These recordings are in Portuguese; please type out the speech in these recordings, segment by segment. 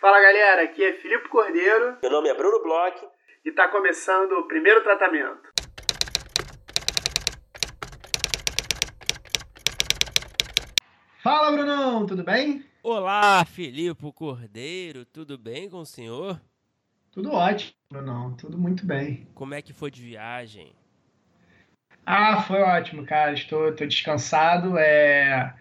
Fala galera, aqui é Filipe Cordeiro. Meu nome é Bruno Bloch. E está começando o primeiro tratamento. Fala Brunão, tudo bem? Olá, Filipe Cordeiro, tudo bem com o senhor? Tudo ótimo, Brunão, tudo muito bem. Como é que foi de viagem? Ah, foi ótimo, cara. Estou, estou descansado. É...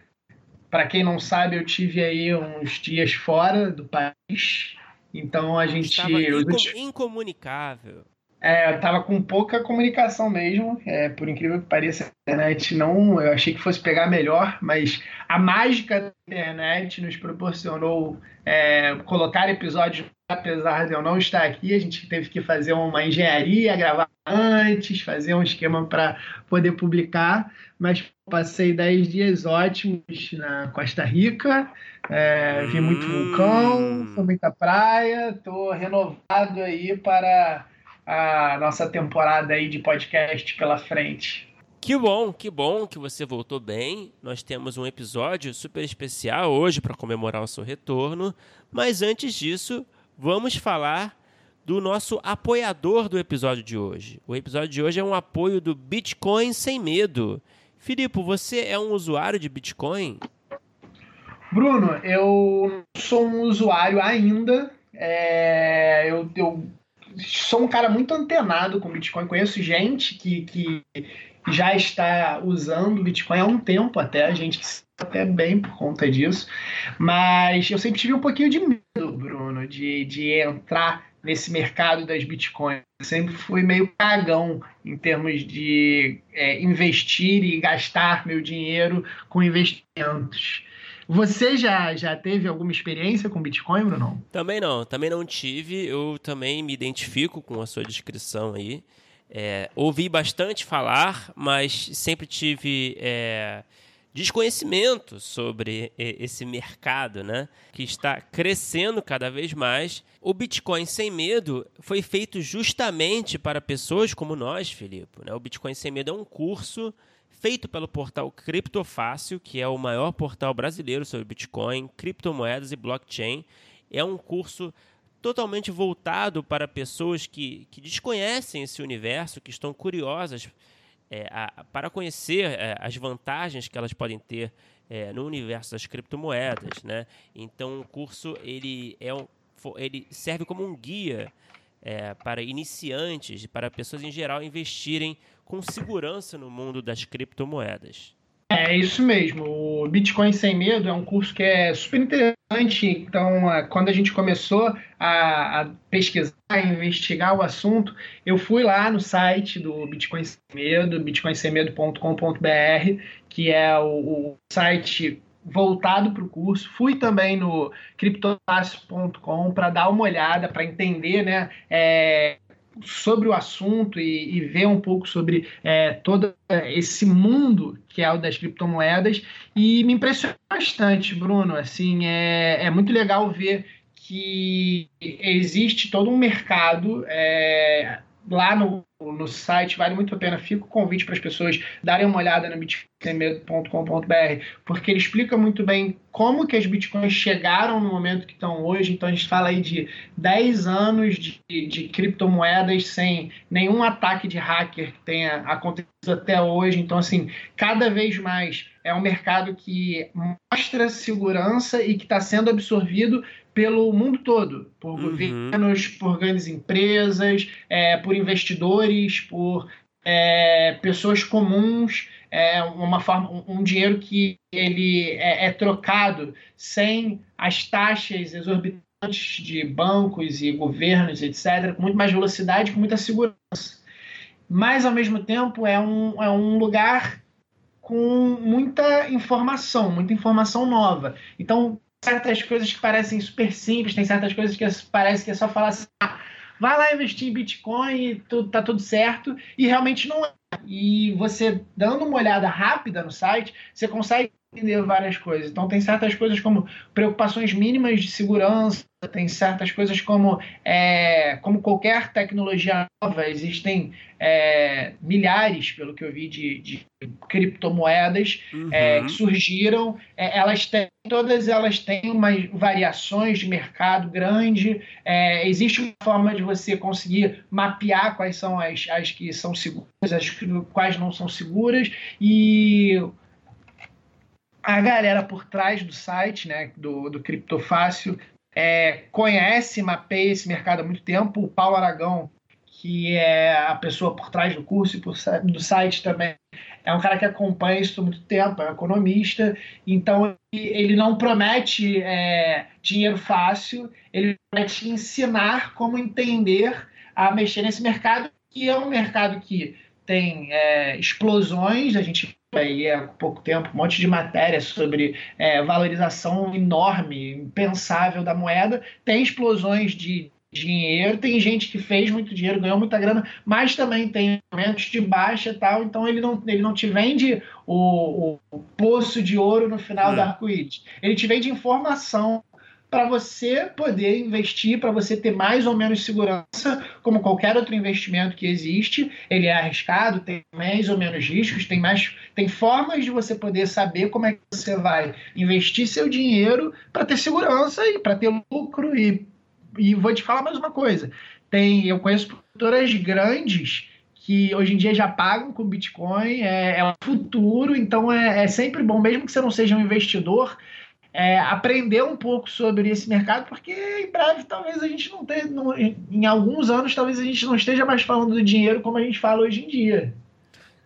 Para quem não sabe, eu tive aí uns dias fora do país. Então a gente. Estava incom incomunicável. É, eu tava com pouca comunicação mesmo. É, por incrível que pareça, a internet não. Eu achei que fosse pegar melhor, mas a mágica da internet nos proporcionou é, colocar episódios, apesar de eu não estar aqui. A gente teve que fazer uma engenharia, gravar antes, fazer um esquema para poder publicar. Mas passei 10 dias ótimos na Costa Rica. É, vi muito vulcão, Hum. foi muita praia. Tô renovado aí para a nossa temporada aí de podcast pela frente. Que bom, que bom que você voltou bem. Nós temos um episódio super especial hoje para comemorar o seu retorno. Mas antes disso, vamos falar do nosso apoiador do episódio de hoje. O episódio de hoje é um apoio do Bitcoin Sem Medo. Filipe, você é um usuário de Bitcoin? Bruno, eu sou um usuário ainda. É, eu, eu sou um cara muito antenado com Bitcoin. Conheço gente que, que já está usando Bitcoin há um tempo até, a gente até bem por conta disso. Mas eu sempre tive um pouquinho de medo, Bruno, de, de entrar nesse mercado das Bitcoins. Sempre fui meio cagão em termos de é, investir e gastar meu dinheiro com investimentos. Você já, já teve alguma experiência com Bitcoin, Bruno? Também não, também não tive. Eu também me identifico com a sua descrição aí. É, ouvi bastante falar, mas sempre tive é, desconhecimento sobre esse mercado, né? Que está crescendo cada vez mais. O Bitcoin Sem Medo foi feito justamente para pessoas como nós, Filipe. Né? O Bitcoin Sem Medo é um curso feito pelo portal Criptofácil, que é o maior portal brasileiro sobre Bitcoin, criptomoedas e blockchain. É um curso totalmente voltado para pessoas que, que desconhecem esse universo, que estão curiosas é, a, para conhecer é, as vantagens que elas podem ter é, no universo das criptomoedas. Né? Então, o curso ele, é um, ele serve como um guia é, para iniciantes, para pessoas em geral investirem com segurança no mundo das criptomoedas. É isso mesmo. O Bitcoin Sem Medo é um curso que é super interessante. Então, quando a gente começou a, a pesquisar, a investigar o assunto, eu fui lá no site do Bitcoin Sem Medo, bitcoinsemmedo.com.br, que é o, o site voltado para o curso. Fui também no criptofácil.com para dar uma olhada, para entender, né? É, sobre o assunto e, e, ver um pouco sobre é, todo esse mundo que é o das criptomoedas e me impressionou bastante, Bruno. Assim, é, é muito legal ver que existe todo um mercado é, lá no, no site, vale muito a pena. Fica o convite para as pessoas darem uma olhada no bitcoinmedo.com.br, porque ele explica muito bem como que as bitcoins chegaram no momento que estão hoje. Então a gente fala aí de 10 anos de, de criptomoedas sem nenhum ataque de hacker que tenha acontecido até hoje. Então, assim, cada vez mais é um mercado que mostra segurança e que está sendo absorvido pelo mundo todo, por uhum. governos, por grandes empresas, é, por investidores, por é, pessoas comuns, é, uma forma, um, dinheiro que ele é, é, trocado sem as taxas exorbitantes de bancos e governos, etc., com muito mais velocidade, com muita segurança. Mas, ao mesmo tempo, é um, é um lugar com muita informação, muita informação nova. Então, certas coisas que parecem super simples, tem certas coisas que parece que é só falar assim, ah, vai lá investir em Bitcoin e tudo, tá tudo certo, e realmente não é. E você, dando uma olhada rápida no site, você consegue entender várias coisas. Então, tem certas coisas como preocupações mínimas de segurança, tem certas coisas como, é, como qualquer tecnologia nova, existem é, milhares, pelo que eu vi, de, de criptomoedas uhum. é, que surgiram. É, elas têm, todas elas têm umas variações de mercado grande. É, existe uma forma de você conseguir mapear quais são as, as que são seguras, as quais não são seguras. E a galera por trás do site, né, do, do Criptofácil, é, conhece, mapeia esse mercado há muito tempo. O Paulo Aragão, que é a pessoa por trás do curso e por, do site também, é um cara que acompanha isso há muito tempo, é um economista, então ele não promete é, dinheiro fácil, ele promete ensinar como entender a mexer nesse mercado, que é um mercado que tem é, explosões, a gente aí há pouco tempo um monte de matéria sobre é, valorização enorme, impensável da moeda, tem explosões de dinheiro, tem gente que fez muito dinheiro, ganhou muita grana, mas também tem momentos de baixa e tal, então ele não, ele não te vende o, o, poço de ouro no final é. do arco-íris. Ele te vende informação para você poder investir, para você ter mais ou menos segurança, como qualquer outro investimento que existe. Ele é arriscado, tem mais ou menos riscos, tem mais, tem formas de você poder saber como é que você vai investir seu dinheiro para ter segurança e para ter lucro e, e vou te falar mais uma coisa. Tem, eu conheço produtoras grandes que hoje em dia já pagam com Bitcoin, é, é o futuro, então é, é sempre bom, mesmo que você não seja um investidor, é, aprender um pouco sobre esse mercado, porque em breve talvez a gente não tenha, não, em alguns anos talvez a gente não esteja mais falando do dinheiro como a gente fala hoje em dia.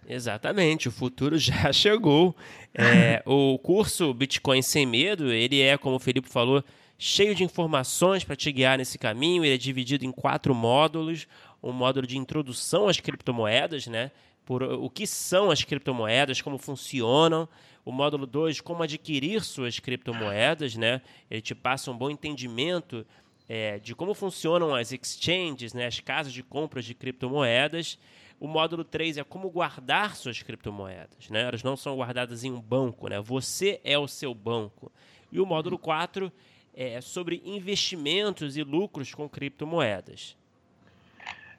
Exatamente, o futuro já chegou. É, o curso Bitcoin Sem Medo, ele é, como o Felipe falou, cheio de informações para te guiar nesse caminho. Ele é dividido em quatro módulos. Um módulo de introdução às criptomoedas, né? Por o que são as criptomoedas, como funcionam. O módulo 2, como adquirir suas criptomoedas, né? Ele te passa um bom entendimento é, de como funcionam as exchanges, né? as casas de compras de criptomoedas. O módulo 3 é como guardar suas criptomoedas. Né? Elas não são guardadas em um banco, né? você é o seu banco. E o módulo 4 é sobre investimentos e lucros com criptomoedas.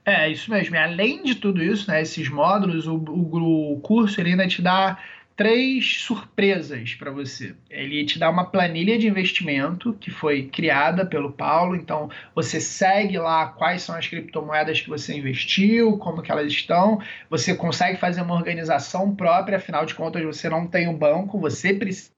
É, isso mesmo. Além de tudo isso, né, esses módulos, o, o, o curso ele ainda te dá três surpresas para você. Ele te dá uma planilha de investimento que foi criada pelo Paulo, então você segue lá quais são as criptomoedas que você investiu, como que elas estão, você consegue fazer uma organização própria, afinal de contas você não tem um banco, você precisa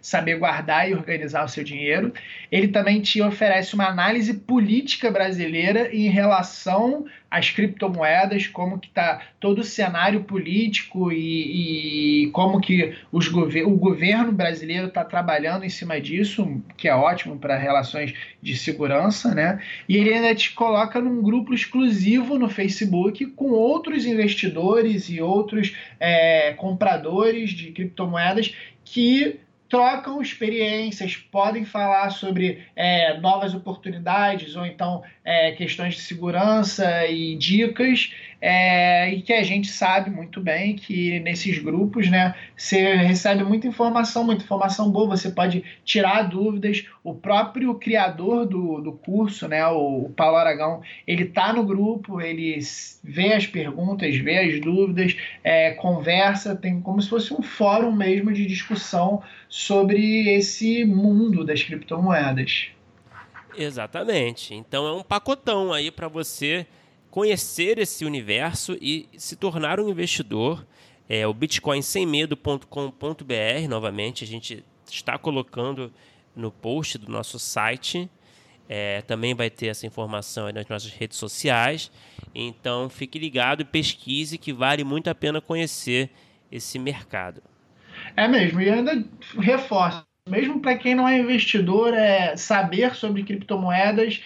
saber guardar e organizar o seu dinheiro. Ele também te oferece uma análise política brasileira em relação as criptomoedas, como que está todo o cenário político e, e como que os gover o governo brasileiro está trabalhando em cima disso, que é ótimo para relações de segurança, né? E ele ainda te coloca num grupo exclusivo no Facebook com outros investidores e outros é, compradores de criptomoedas que trocam experiências, podem falar sobre é, novas oportunidades ou então é, questões de segurança e dicas, é, e que a gente sabe muito bem que nesses grupos né, você recebe muita informação, muita informação boa, você pode tirar dúvidas. O próprio criador do, do curso, né, o, Paulo Aragão, ele está no grupo, ele vê as perguntas, vê as dúvidas, é, conversa, tem como se fosse um fórum mesmo de discussão sobre esse mundo das criptomoedas. Exatamente. Então é um pacotão aí para você conhecer esse universo e se tornar um investidor. É o bitcoinsemmedo.com.br, novamente, a gente está colocando no post do nosso site. É, também vai ter essa informação nas nossas redes sociais. Então fique ligado e pesquise que vale muito a pena conhecer esse mercado. É mesmo, e ainda reforço, mesmo para quem não é investidor, é saber sobre criptomoedas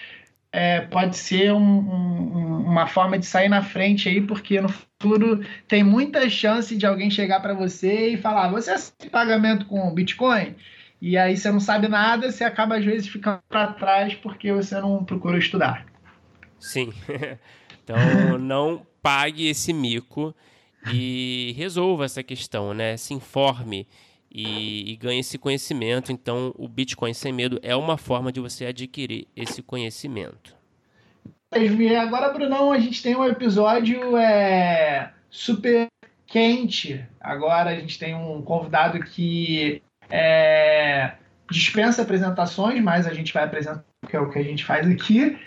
é, pode ser um, um, uma forma de sair na frente aí, porque no futuro tem muita chance de alguém chegar para você e falar: você aceita pagamento com Bitcoin? E aí você não sabe nada, você acaba às vezes ficando para trás porque você não procurou estudar. Sim. então não pague esse mico e resolva essa questão, né? Se informe e, e ganhe esse conhecimento. Então, o Bitcoin Sem Medo é uma forma de você adquirir esse conhecimento. Agora, Brunão, a gente tem um episódio é, super quente. Agora a gente tem um convidado que é, dispensa apresentações, mas a gente vai apresentar, que é o que a gente faz aqui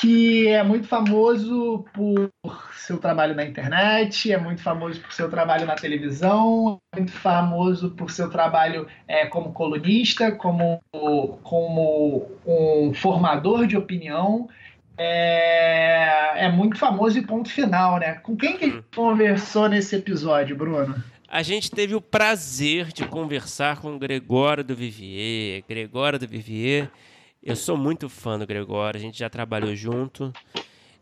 que é muito famoso por seu trabalho na internet, é muito famoso por seu trabalho na televisão, é muito famoso por seu trabalho é, como colunista, como, como um formador de opinião. É, é muito famoso e ponto final, né? Com quem que a gente conversou nesse episódio, Bruno? A gente teve o prazer de conversar com Gregório do Vivier. Gregório do Vivier eu sou muito fã do Gregório, a gente já trabalhou junto.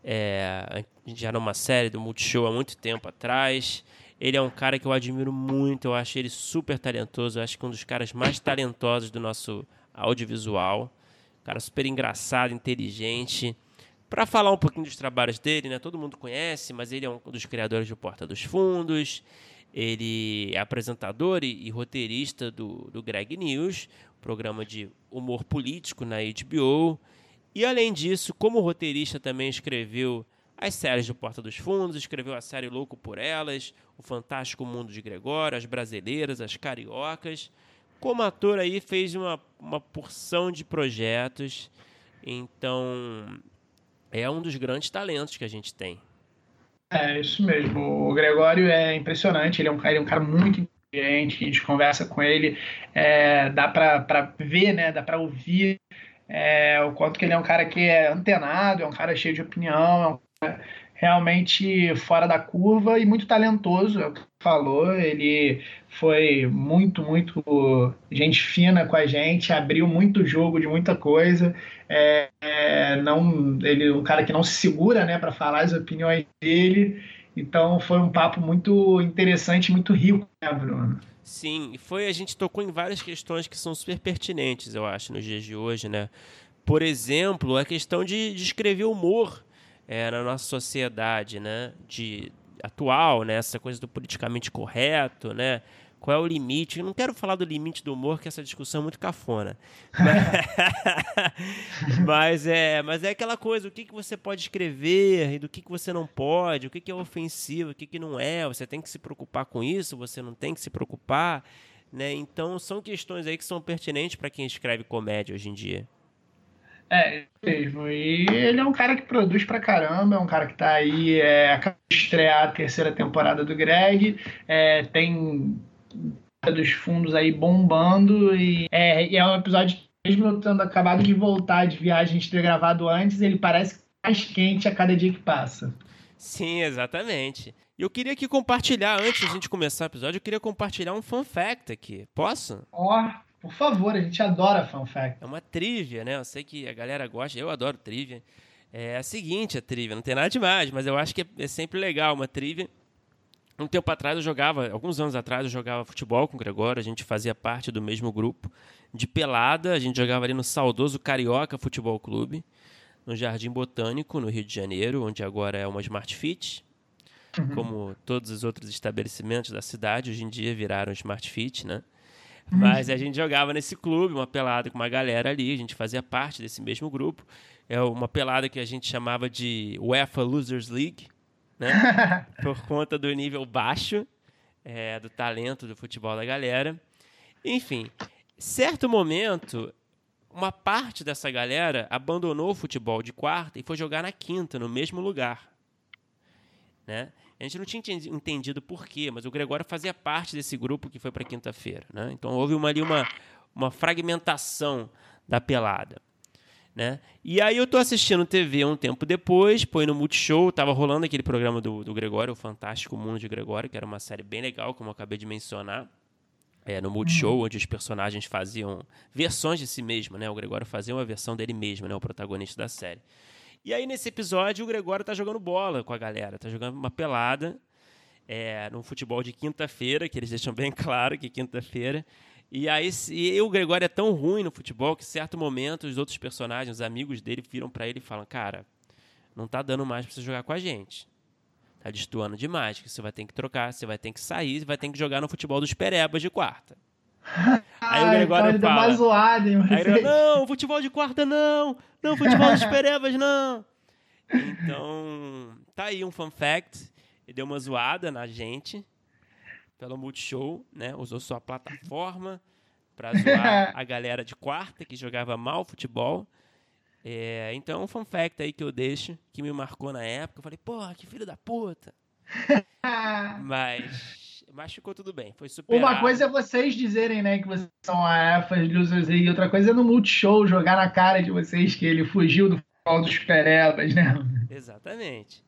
É, a gente já era uma série do Multishow há muito tempo atrás. Ele é um cara que eu admiro muito, eu acho ele super talentoso, eu acho que um dos caras mais talentosos do nosso audiovisual. Um cara super engraçado, inteligente. Para falar um pouquinho dos trabalhos dele, né? Todo mundo conhece, mas ele é um dos criadores do Porta dos Fundos. Ele é apresentador e, e roteirista do, do Greg News, programa de humor político na HBO. E além disso, como roteirista também escreveu as séries do Porta dos Fundos, escreveu a série Louco por Elas, O Fantástico Mundo de Gregório, As Brasileiras, As Cariocas. Como ator aí fez uma, uma porção de projetos. Então, é um dos grandes talentos que a gente tem. É, isso mesmo. O Gregório é impressionante, ele é um, ele é um cara muito gente, a gente conversa com ele, é, dá para ver, né, dá para ouvir é, o quanto que ele é um cara que é antenado, é um cara cheio de opinião, é um cara realmente fora da curva e muito talentoso, é o que falou. Ele foi muito, muito gente fina com a gente, abriu muito jogo de muita coisa. É, é, não, ele é um cara que não se segura, né, para falar as opiniões dele. Então foi um papo muito interessante, muito rico, né, Bruno? Sim, foi a gente tocou em várias questões que são super pertinentes, eu acho, nos dias de hoje, né? Por exemplo, a questão de, de escrever humor é, na nossa sociedade, né? De atual, né? Essa coisa do politicamente correto, né? Qual é o limite? Eu não quero falar do limite do humor, que essa discussão é muito cafona. Mas, mas, é, mas é aquela coisa, o que, que você pode escrever e do que, que você não pode, o que, que é ofensivo, o que, que não é, você tem que se preocupar com isso, você não tem que se preocupar. Né? Então são questões aí que são pertinentes para quem escreve comédia hoje em dia. É, mesmo. E ele é um cara que produz pra caramba, é um cara que tá aí, é, acaba de estrear a terceira temporada do Greg, é, tem dos fundos aí bombando e é, e é um episódio que mesmo eu tendo acabado de voltar de viagem de ter gravado antes, ele parece mais quente a cada dia que passa. Sim, exatamente. E eu queria aqui compartilhar, antes de a gente começar o episódio, eu queria compartilhar um fun fact aqui. Posso? Ó, oh, por favor, a gente adora fun fact. É uma trivia, né? Eu sei que a galera gosta, eu adoro trivia. É a seguinte, a trivia, não tem nada demais, mas eu acho que é, é sempre legal uma trivia. Um tempo atrás eu jogava, alguns anos atrás eu jogava futebol com o Gregório, a gente fazia parte do mesmo grupo de pelada, a gente jogava ali no saudoso Carioca Futebol Clube, no Jardim Botânico, no Rio de Janeiro, onde agora é uma Smart Fit. Uhum. Como todos os outros estabelecimentos da cidade, hoje em dia viraram Smart Fit, né? Mas a gente jogava nesse clube, uma pelada com uma galera ali, a gente fazia parte desse mesmo grupo. É uma pelada que a gente chamava de UEFA Losers League, né? Por conta do nível baixo é, do talento do futebol da galera. Enfim, certo momento, uma parte dessa galera abandonou o futebol de quarta e foi jogar na quinta, no mesmo lugar. Né? A gente não tinha entendido por quê, mas o Gregório fazia parte desse grupo que foi para quinta-feira. Né? Então houve uma, ali uma, uma fragmentação da pelada. Né? E aí eu tô assistindo TV um tempo depois, põe no Multishow, tava rolando aquele programa do, do Gregório, o Fantástico Mundo de Gregório, que era uma série bem legal, como eu acabei de mencionar. É, no Multishow, uhum. onde os personagens faziam versões de si mesmo, né? O Gregório fazia uma versão dele mesmo, né? O protagonista da série. E aí, nesse episódio, o Gregório tá jogando bola com a galera, tá jogando uma pelada, é, no futebol de quinta-feira, que eles deixam bem claro que quinta-feira. E aí e o Gregório é tão ruim no futebol que, em certo momento, os outros personagens, os amigos dele, viram para ele e falam: Cara, não tá dando mais pra você jogar com a gente. Tá destoando demais, que você vai ter que trocar, você vai ter que sair, você vai ter que jogar no futebol dos perebas de quarta. Aí o Gregório então fala. Zoado, hein, aí ele, não, futebol de quarta não. Não, futebol de perevas não. Então, tá aí um fun fact. Ele deu uma zoada na gente pelo Multishow, né? Usou sua plataforma para zoar a galera de quarta que jogava mal futebol. É, então, um fun fact aí que eu deixo, que me marcou na época. Eu falei, porra, que filho da puta. mas, mas ficou tudo bem, foi super. Uma coisa é vocês dizerem, né, que vocês são a EFAS Losers e outra coisa é no Multishow jogar na cara de vocês que ele fugiu do futebol dos perebas, né? Exatamente.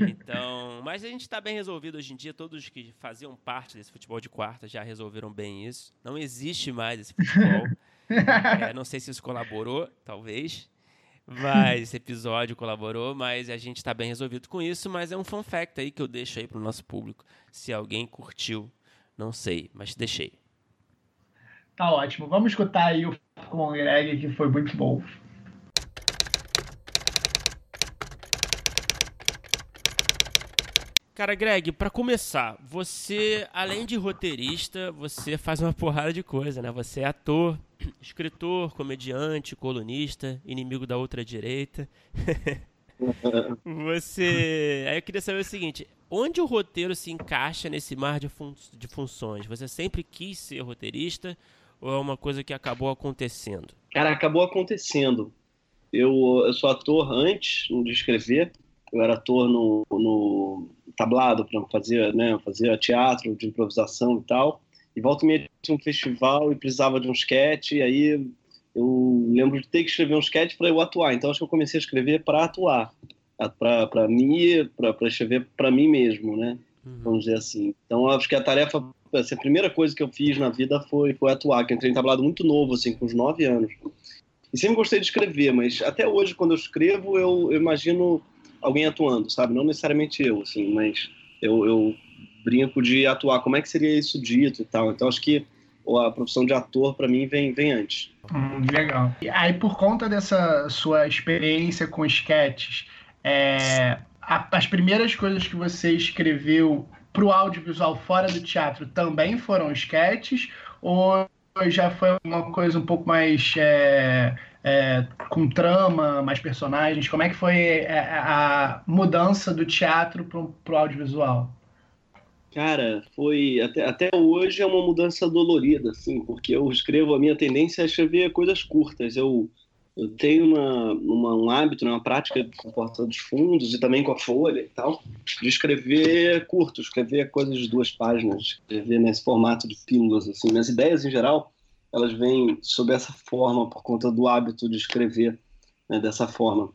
Então, mas a gente está bem resolvido hoje em dia. Todos que faziam parte desse futebol de quarta já resolveram bem isso. Não existe mais esse futebol. é, não sei se isso colaborou, talvez. Mas esse episódio colaborou, mas a gente está bem resolvido com isso. Mas é um fun fact aí que eu deixo aí para o nosso público. Se alguém curtiu, não sei, mas deixei. Tá ótimo. Vamos escutar aí o com o Greg, que foi muito bom. Cara, Greg, para começar, você, além de roteirista, você faz uma porrada de coisa, né? Você é ator, escritor, comediante, colunista, inimigo da outra direita. você. Aí eu queria saber o seguinte: onde o roteiro se encaixa nesse mar de, fun... de funções? Você sempre quis ser roteirista ou é uma coisa que acabou acontecendo? Cara, acabou acontecendo. Eu, eu sou ator antes de escrever. Eu era ator no, no tablado, para fazer, né, fazia teatro de improvisação e tal. E volta e meia tinha um festival e precisava de um sketch, e aí eu lembro de ter que escrever um sketch para eu atuar. Então acho que eu comecei a escrever para atuar, para mim, para escrever para mim mesmo, né? Uhum. Vamos dizer assim. Então acho que a tarefa, assim, a primeira coisa que eu fiz na vida foi, foi atuar, que eu entrei em tablado muito novo, assim, com uns nove anos. E sempre gostei de escrever, mas até hoje, quando eu escrevo, eu, eu imagino alguém atuando, sabe? Não necessariamente eu, assim, mas eu, eu brinco de atuar. Como é que seria isso dito e tal? Então acho que a profissão de ator para mim vem, vem antes. Hum, legal. E aí por conta dessa sua experiência com sketches, é, a, as primeiras coisas que você escreveu para o audiovisual fora do teatro também foram sketches ou já foi uma coisa um pouco mais é, é, com trama, mais personagens? Como é que foi é, a, mudança do teatro para o audiovisual? Cara, foi até, até hoje é uma mudança dolorida, assim, porque eu escrevo, a minha tendência é escrever coisas curtas. Eu, eu tenho uma, uma, um hábito, né, uma prática com porta dos fundos e também com a folha e tal, de escrever curto, escrever coisas de duas páginas, escrever nesse formato de pílulas, assim. Minhas ideias, em geral, elas vêm sob essa forma por conta do hábito de escrever né, dessa forma.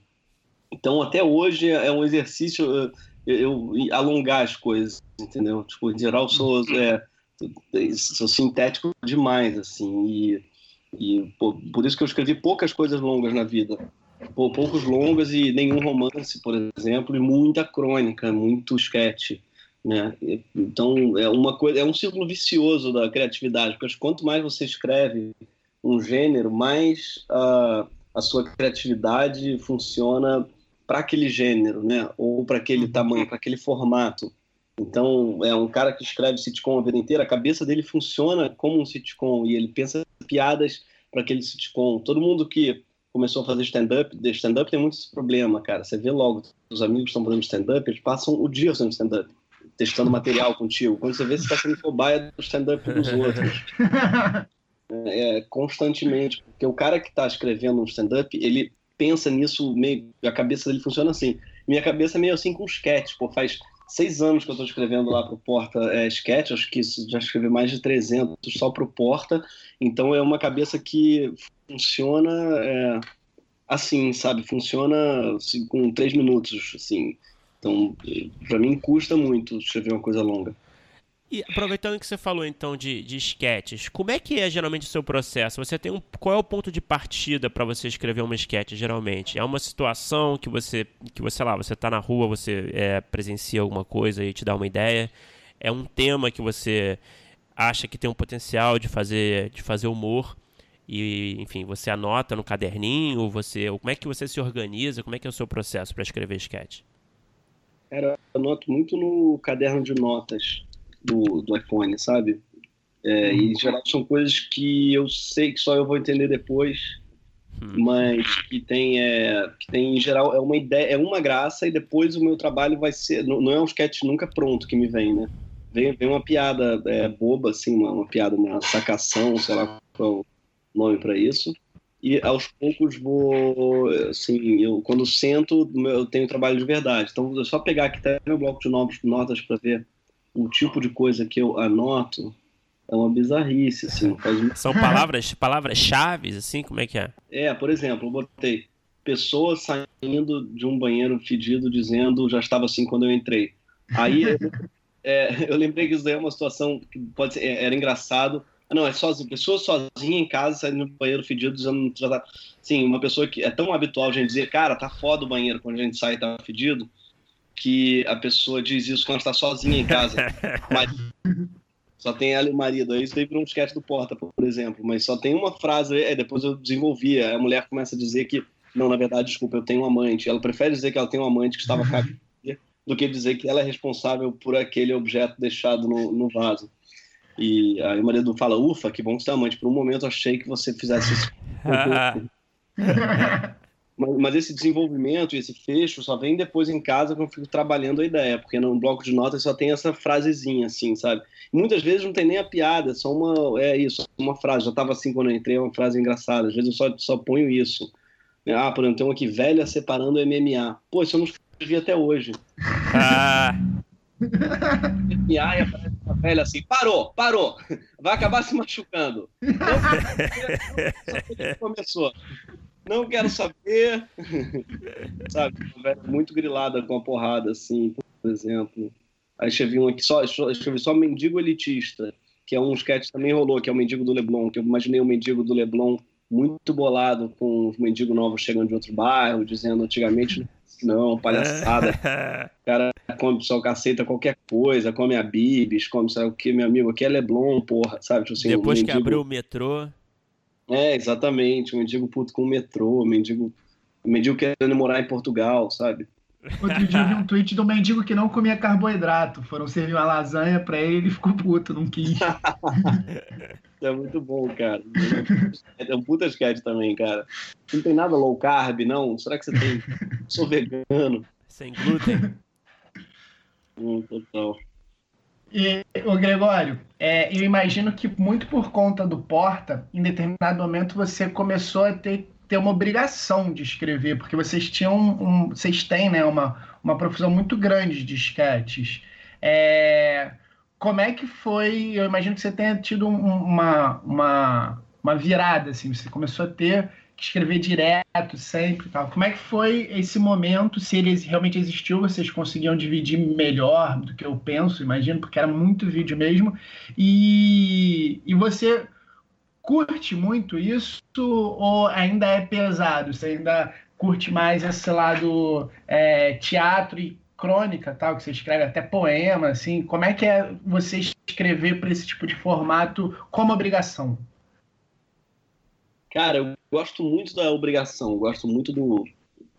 Então, até hoje é um exercício eu, eu alongar as coisas, entendeu? Tipo, em geral, sou, uhum. é, sou sintético demais, assim, e, e por, por isso que eu escrevi poucas coisas longas na vida. poucos longas e nenhum romance, por exemplo, e muita crônica, muito sketch. Né? Então é uma coisa, é um círculo vicioso da criatividade, porque quanto mais você escreve um gênero, mais a, a sua criatividade funciona para aquele gênero, né? Ou para aquele uhum. tamanho, para aquele formato. Então é um cara que escreve sitcom a vida inteira, a cabeça dele funciona como um sitcom e ele pensa piadas para aquele sitcom. Todo mundo que começou a fazer stand-up, stand-up tem muito esse problema, cara. Você vê logo, os amigos estão fazendo stand-up, eles passam o dia fazendo stand-up testando material contigo. Quando você vê, você está sendo cobaia do stand-up dos outros. É, é, constantemente. Porque o cara que está escrevendo um stand-up, ele pensa nisso, meio, a cabeça dele funciona assim. Minha cabeça é meio assim com sketch, pô, faz seis anos que eu estou escrevendo lá pro Porta é, sketch, acho que já escrevi mais de 300 só pro Porta, então é uma cabeça que funciona é, assim, sabe, funciona assim, com três minutos, assim, então, para mim, custa muito escrever uma coisa longa. E aproveitando que você falou então de, de sketches, como é que é geralmente o seu processo? Você tem um, qual é o ponto de partida para você escrever uma sketch geralmente? É uma situação que você que você lá, você está na rua, você é, presencia alguma coisa e te dá uma ideia? É um tema que você acha que tem um potencial de fazer de fazer humor e enfim, você anota no caderninho, você, como é que você se organiza? Como é que é o seu processo para escrever sketch? Cara, eu anoto muito no caderno de notas do, do iPhone, sabe? É, e em geral são coisas que eu sei que só eu vou entender depois, hum. mas que tem, é, que tem em geral é uma ideia, é uma graça e depois o meu trabalho vai ser, não, não é um sketch nunca pronto que me vem, né? Vem, vem uma piada é, boba, assim, uma, uma piada, uma sacação, sei lá qual é o nome para isso e aos poucos vou, assim, eu quando sento, eu tenho trabalho de verdade. Então, é só pegar aqui até meu bloco de notas para ver o tipo de coisa que eu anoto. É uma bizarrice, assim. Faz... São palavras, palavras-chave, assim, como é que é? É, por exemplo, eu botei pessoa saindo de um banheiro fedido dizendo já estava assim quando eu entrei. Aí é, eu lembrei que isso daí é uma situação que pode ser, era engraçado, não, é sozinho, pessoa sozinha em casa, saindo no banheiro fedido, dizendo. Tá, sim, uma pessoa que é tão habitual a gente dizer, cara, tá foda o banheiro quando a gente sai e tá fedido, que a pessoa diz isso quando está sozinha em casa. Mas só tem ela e o marido. Aí isso daí um sketch do Porta, por exemplo. Mas só tem uma frase, é, depois eu desenvolvi. A mulher começa a dizer que, não, na verdade, desculpa, eu tenho um amante. Ela prefere dizer que ela tem um amante que estava com do que dizer que ela é responsável por aquele objeto deixado no, no vaso. E aí o marido fala, ufa, que bom que você é amante. Por um momento eu achei que você fizesse isso. mas, esse desenvolvimento, esse fecho, só vem depois em casa quando eu fico trabalhando a ideia, porque no bloco de notas só tem essa frasezinha, assim, sabe? Muitas vezes não tem nem a piada, é só uma, é isso, uma frase. Já estava assim quando eu entrei, é uma frase engraçada. Às vezes eu só, só ponho isso. Ah, por exemplo, tem um aqui, velha separando o MMA. Pô, isso eu não escrevi até hoje. Ah. e aí aparece uma velha assim, parou, parou, vai acabar se machucando. Não começou. Não quero saber. Sabe, muito grilada com a porrada, assim, por exemplo. Aí escrevi um aqui, só, escrevi só Mendigo Elitista, que é um sketch que também rolou, que é o Mendigo do Leblon, que eu imaginei o Mendigo do Leblon muito bolado com os mendigos novos chegando de outro bairro, dizendo antigamente não, palhaçada. o cara come só aceita qualquer coisa, come a Bibis, come sabe o que, meu amigo, aqui é Leblon, porra, sabe? Tipo assim, Depois mendigo... que abriu o metrô. É, exatamente, o mendigo puto com o metrô, mendigo, o mendigo querendo morar em Portugal, sabe? Outro dia eu vi um tweet do mendigo que não comia carboidrato. Foram servir uma lasanha pra ele e ele ficou puto, não quis. é muito bom, cara. É um puta sketch também, cara. Não tem nada low carb, não? Será que você tem? Sou vegano. Sem glúten. Hum, total. E, o Gregório, é, eu imagino que muito por conta do Porta, em determinado momento você começou a ter ter uma obrigação de escrever, porque vocês tinham um, vocês têm né, uma, uma profusão muito grande de esquetes. É, como é que foi? Eu imagino que você tenha tido uma, uma, uma virada, assim, você começou a ter escrever direto, sempre tal. Como é que foi esse momento? Se ele realmente existiu, vocês conseguiam dividir melhor do que eu penso, imagino, porque era muito vídeo mesmo. E, e você curte muito isso ou ainda é pesado? Você ainda curte mais esse lado é, teatro e crônica, tal, que você escreve até poema, assim? Como é que é você escrever para esse tipo de formato como obrigação? Cara, eu gosto muito da obrigação, gosto muito do,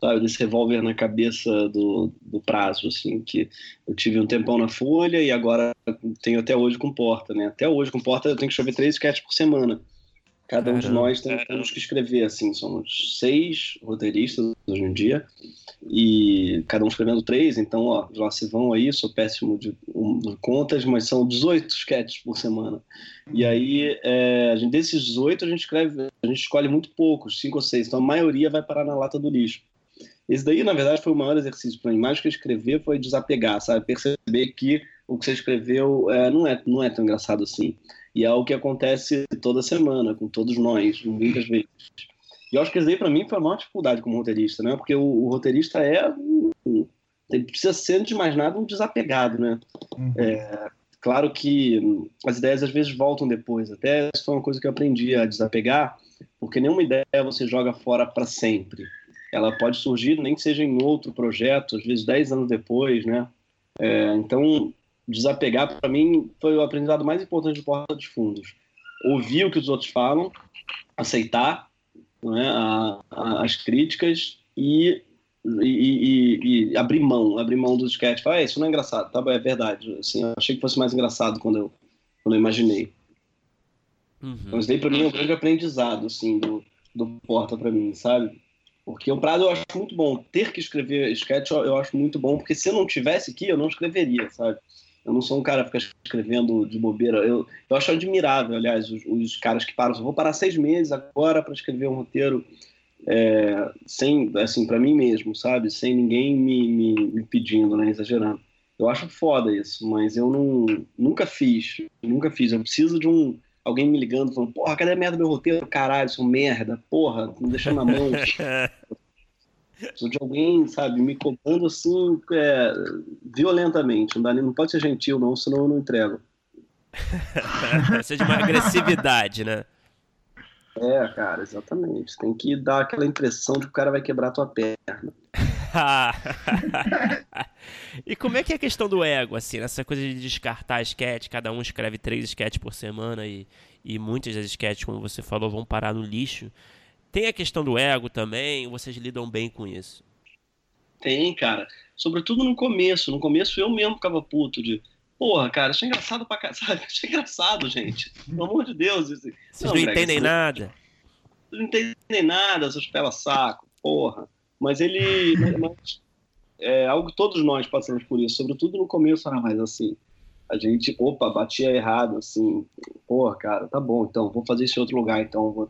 sabe, desse revólver na cabeça do, do prazo, assim, que eu tive um tempão na Folha e agora tenho até hoje com Porta, né? Até hoje com Porta eu tenho que escrever três sketches por semana. Cada um de nós tem, temos que escrever, assim, somos seis roteiristas hoje em dia, e cada um escrevendo três, então, ó, lá se vão aí, sou péssimo de, um, de contas, mas são 18 sketches por semana. E aí, é, a gente, desses 18, a gente escreve, a gente escolhe muito poucos, cinco ou seis, então a maioria vai parar na lata do lixo. Esse daí, na verdade, foi o maior exercício para mim, mais que escrever foi desapegar, sabe, perceber que o que você escreveu é, não, é, não é tão engraçado assim. E é o que acontece toda semana, com todos nós, muitas vezes. E eu acho que isso aí, para mim, foi a maior dificuldade como roteirista, né? Porque o, o roteirista é. Ele precisa ser, antes de mais nada, um desapegado, né? Uhum. É, claro que as ideias às vezes voltam depois. Até isso foi uma coisa que eu aprendi a desapegar, porque nenhuma ideia você joga fora para sempre. Ela pode surgir, nem que seja em outro projeto, às vezes 10 anos depois, né? É, então, desapegar, para mim, foi o aprendizado mais importante do Porta dos Fundos. Ouvir o que os outros falam, aceitar é, a, a, as críticas e, e, e, e, abrir mão, abrir mão dos sketches. Falar, é, isso não é engraçado, tá? É verdade. Assim, eu achei que fosse mais engraçado quando eu, quando eu imaginei. Uhum. Então, isso daí pra mim é um grande aprendizado, assim, do, do Porta pra mim, sabe? Porque o Prado eu acho muito bom. Ter que escrever sketch eu acho muito bom, porque se eu não tivesse aqui, eu não escreveria, sabe? Eu não sou um cara que fica escrevendo de bobeira. Eu, eu acho admirável, aliás, os, os caras que param. vou parar seis meses agora para escrever um roteiro é, sem, assim, para mim mesmo, sabe? Sem ninguém me, me, me, pedindo, né? Exagerando. Eu acho foda isso, mas eu não, nunca fiz. Nunca fiz. Eu preciso de um alguém me ligando, falando, porra, cadê a merda do meu roteiro? Caralho, sou merda, porra, me deixando na mão. Preciso de alguém, sabe, me cobrando assim, é, violentamente. Não, dá, não pode ser gentil, não, senão eu não entrego. Precisa de uma agressividade, né? É, cara, exatamente. Tem que dar aquela impressão de que o cara vai quebrar a tua perna. e como é que é a questão do ego, assim, nessa coisa de descartar sketch, cada um escreve três sketches por semana e, e muitas das sketches, como você falou, vão parar no lixo. Tem a questão do ego também, vocês lidam bem com isso? Tem, cara. Sobretudo no começo. No começo eu mesmo ficava puto de. Porra, cara, isso é engraçado pra caralho. Isso é engraçado, gente. Pelo amor de Deus. Isso... Vocês não, não entendem nada. Vocês não entendem nada, seus pela saco. Porra. Mas ele. mas, é algo que todos nós passamos por isso. Sobretudo no começo era mais assim a gente, opa, batia errado, assim, porra, cara, tá bom, então, vou fazer isso em outro lugar, então, vou,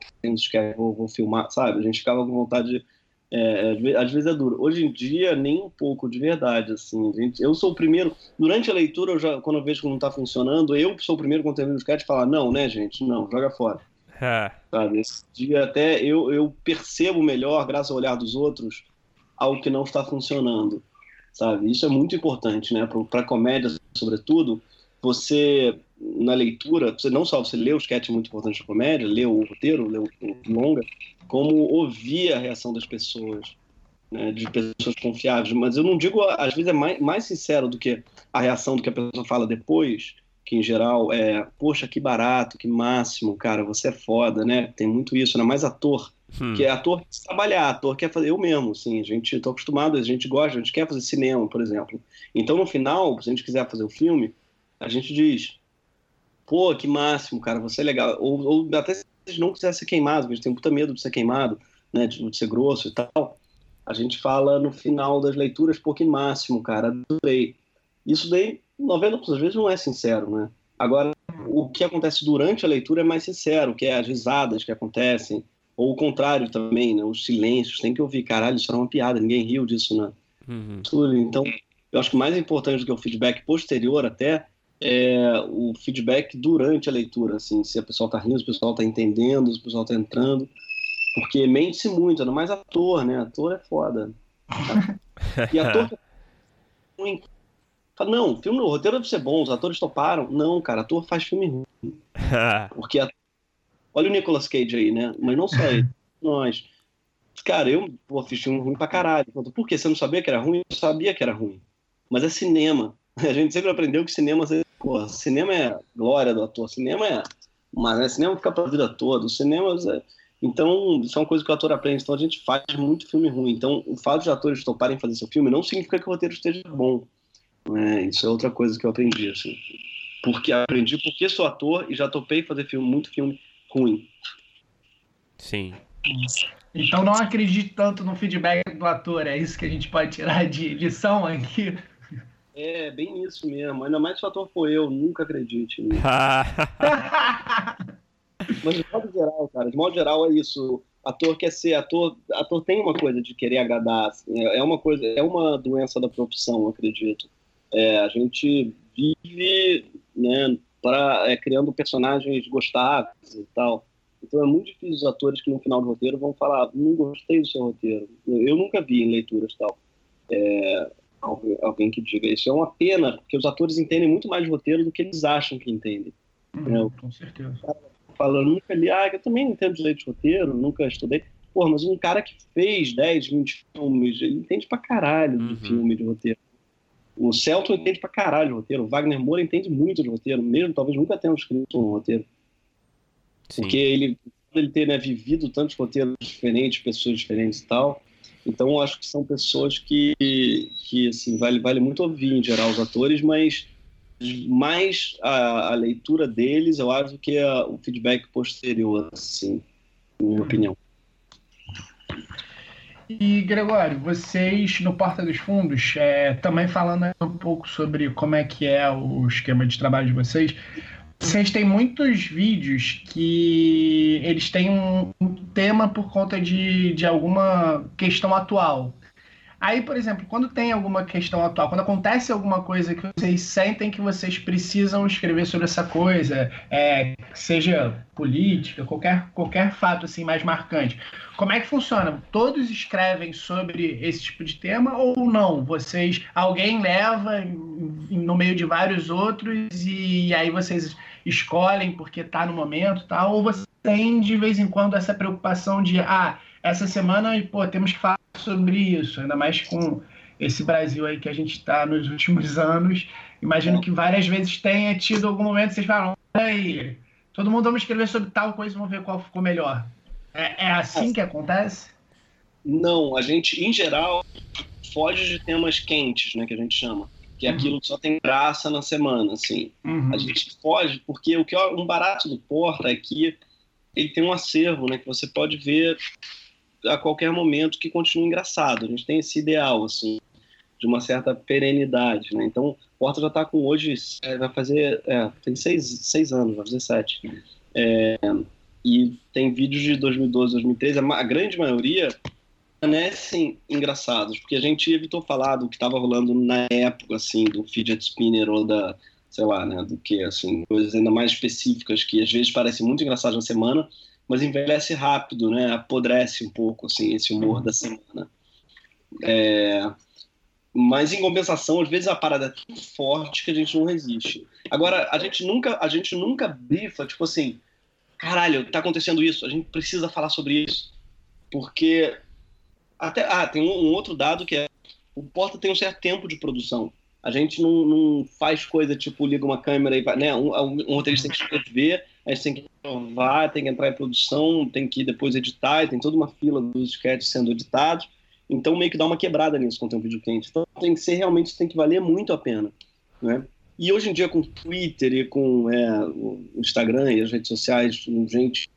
vou, vou filmar, sabe? A gente ficava com vontade de, é, às vezes é duro. Hoje em dia, nem um pouco, de verdade, assim, gente, eu sou o primeiro, durante a leitura, eu já, quando eu vejo que não tá funcionando, eu sou o primeiro quando termino o sketch falar, não, né, gente, não, joga fora. É. Sabe, esse dia até eu, eu percebo melhor, graças ao olhar dos outros, ao que não está funcionando, sabe? Isso é muito importante, né, para comédia, sobretudo, você na leitura, você não só você lê o sketch muito importante da comédia, lê o roteiro, lê o, o longa, como ouvir a reação das pessoas, né, de pessoas confiáveis. Mas eu não digo, às vezes é mais, mais sincero do que a reação do que a pessoa fala depois, que em geral é, poxa, que barato, que máximo, cara, você é foda, né? Tem muito isso, né? Mais ator, hum. que é ator que trabalhar, ator quer fazer, eu mesmo, assim, a gente, tô acostumado, a gente gosta, a gente quer fazer cinema, por exemplo. Então, no final, se a gente quiser fazer o filme, a gente diz, pô, que máximo, cara, você é legal. Ou, ou até se a gente não quiser ser queimado, porque a gente tem puta medo de ser queimado, né, de, de ser grosso e tal, a gente fala no final das leituras, pô, que máximo, cara, adorei. Isso daí, 90% das vezes não é sincero, né? Agora, o que acontece durante a leitura é mais sincero, que é as risadas que acontecem, ou o contrário também, né? Os silêncios, tem que ouvir, caralho, isso era uma piada, ninguém riu disso, né? Uhum. Então, eu acho que mais importante do que o feedback posterior até é, o feedback durante a leitura, assim, se a pessoa está rindo, se o pessoal está entendendo, se o pessoal está entrando, porque mente-se muito, ainda mais ator, né? Ator é foda. E ator ruim. Não, filme no roteiro deve ser bom, os atores toparam. Não, cara, ator faz filme ruim. Porque a... olha o Nicolas Cage aí, né? Mas não só ele, nós. Cara, eu pô, fiz filme ruim pra caralho. Por quê? Você não sabia que era ruim? Eu sabia que era ruim. Mas é cinema. A gente sempre aprendeu que cinema Porra, cinema é glória do ator, cinema é. Mas né, cinema fica pra vida toda. O cinema. É... Então, isso é uma coisa que o ator aprende. Então, a gente faz muito filme ruim. Então, o fato de atores toparem fazer seu filme não significa que o roteiro esteja bom. É, isso é outra coisa que eu aprendi, assim. Porque aprendi porque sou ator e já topei fazer filme, muito filme ruim. Sim. Então não acredite tanto no feedback do ator, é isso que a gente pode tirar de lição aqui. É, bem isso mesmo. Ainda mais se o ator for eu, nunca acredite nisso. Mas de modo geral, cara, de modo geral é isso. Ator quer ser ator, ator tem uma coisa de querer agradar, assim, é, é uma coisa, é uma doença da profissão, acredito. É, a gente vive, né, para é, criando personagens gostáveis e tal. Então é muito difícil os atores que no final do roteiro vão falar, não gostei do seu roteiro. Eu nunca vi em leituras tal. É, alguém que diga isso. É uma pena, porque os atores entendem muito mais de roteiro do que eles acham que entendem. Uhum, Com certeza. Falando, nunca li, ah, eu também não entendo direito de roteiro, nunca estudei. Pô, mas um cara que fez 10, 20 filmes, ele entende pra caralho de uhum. filme, de roteiro. O Celton entende pra caralho de roteiro. O Wagner Moura entende muito de roteiro, mesmo talvez nunca tenha escrito um roteiro. Sim. Porque ele, ele ter né, vivido tantos roteiros diferentes, pessoas diferentes e tal, então, acho que são pessoas que, que assim, vale, vale muito ouvir, em geral, os atores, mas mais a, a leitura deles, eu acho, que a, o feedback posterior, assim, na minha opinião. E, Gregório, vocês no Porta dos Fundos, é, também falando um pouco sobre como é que é o esquema de trabalho de vocês, vocês têm muitos vídeos que eles têm um, um tema por conta de, de alguma questão atual. Aí, por exemplo, quando tem alguma questão atual, quando acontece alguma coisa que vocês sentem que vocês precisam escrever sobre essa coisa, é, seja política, qualquer, qualquer fato assim mais marcante, como é que funciona? Todos escrevem sobre esse tipo de tema ou não? Vocês, alguém leva no meio de vários outros e aí vocês escolhem porque está no momento, tal? Ou você tem de vez em quando essa preocupação de ah essa semana, pô, temos que falar sobre isso, ainda mais com esse Brasil aí que a gente está nos últimos anos. Imagino que várias vezes tenha tido algum momento que vocês falam, aí, todo mundo vamos escrever sobre tal coisa, vamos ver qual ficou melhor. É, é assim que acontece? Não, a gente, em geral, foge de temas quentes, né, que a gente chama. Que é uhum. aquilo que só tem graça na semana, assim. Uhum. A gente foge, porque o que é um barato do Porta é que ele tem um acervo, né, que você pode ver a qualquer momento que continue engraçado. A gente tem esse ideal, assim, de uma certa perenidade, né? Então, Porta já está com hoje, é, vai fazer, é, tem seis, seis anos, vai fazer sete. É, e tem vídeos de 2012, 2013, a, grande maioria permanecem engraçados, porque a gente evitou falar do que estava rolando na época, assim, do fidget spinner ou da, sei lá, né, do que, assim, coisas ainda mais específicas que às vezes parecem muito engraçadas na semana, mas envelhece rápido, né? Apodrece um pouco, assim, esse humor da semana. É... Mas em compensação, às vezes a parada é tão forte que a gente não resiste. Agora, a gente nunca, a gente nunca bifa, tipo assim, caralho, tá acontecendo isso, a gente precisa falar sobre isso. Porque até ah, tem um, um outro dado que é o Porta tem um certo tempo de produção. A gente não, não faz coisa tipo liga uma câmera e vai, né? Um, um roteirista tem que escrever, a gente tem que provar, tem que entrar em produção, tem que depois editar, tem toda uma fila dos sketches sendo editados. Então meio que dá uma quebrada nisso quando tem um vídeo quente. Então tem que ser realmente tem que valer muito a pena, né? E hoje em dia com Twitter e com é, o Instagram e as redes sociais, gente,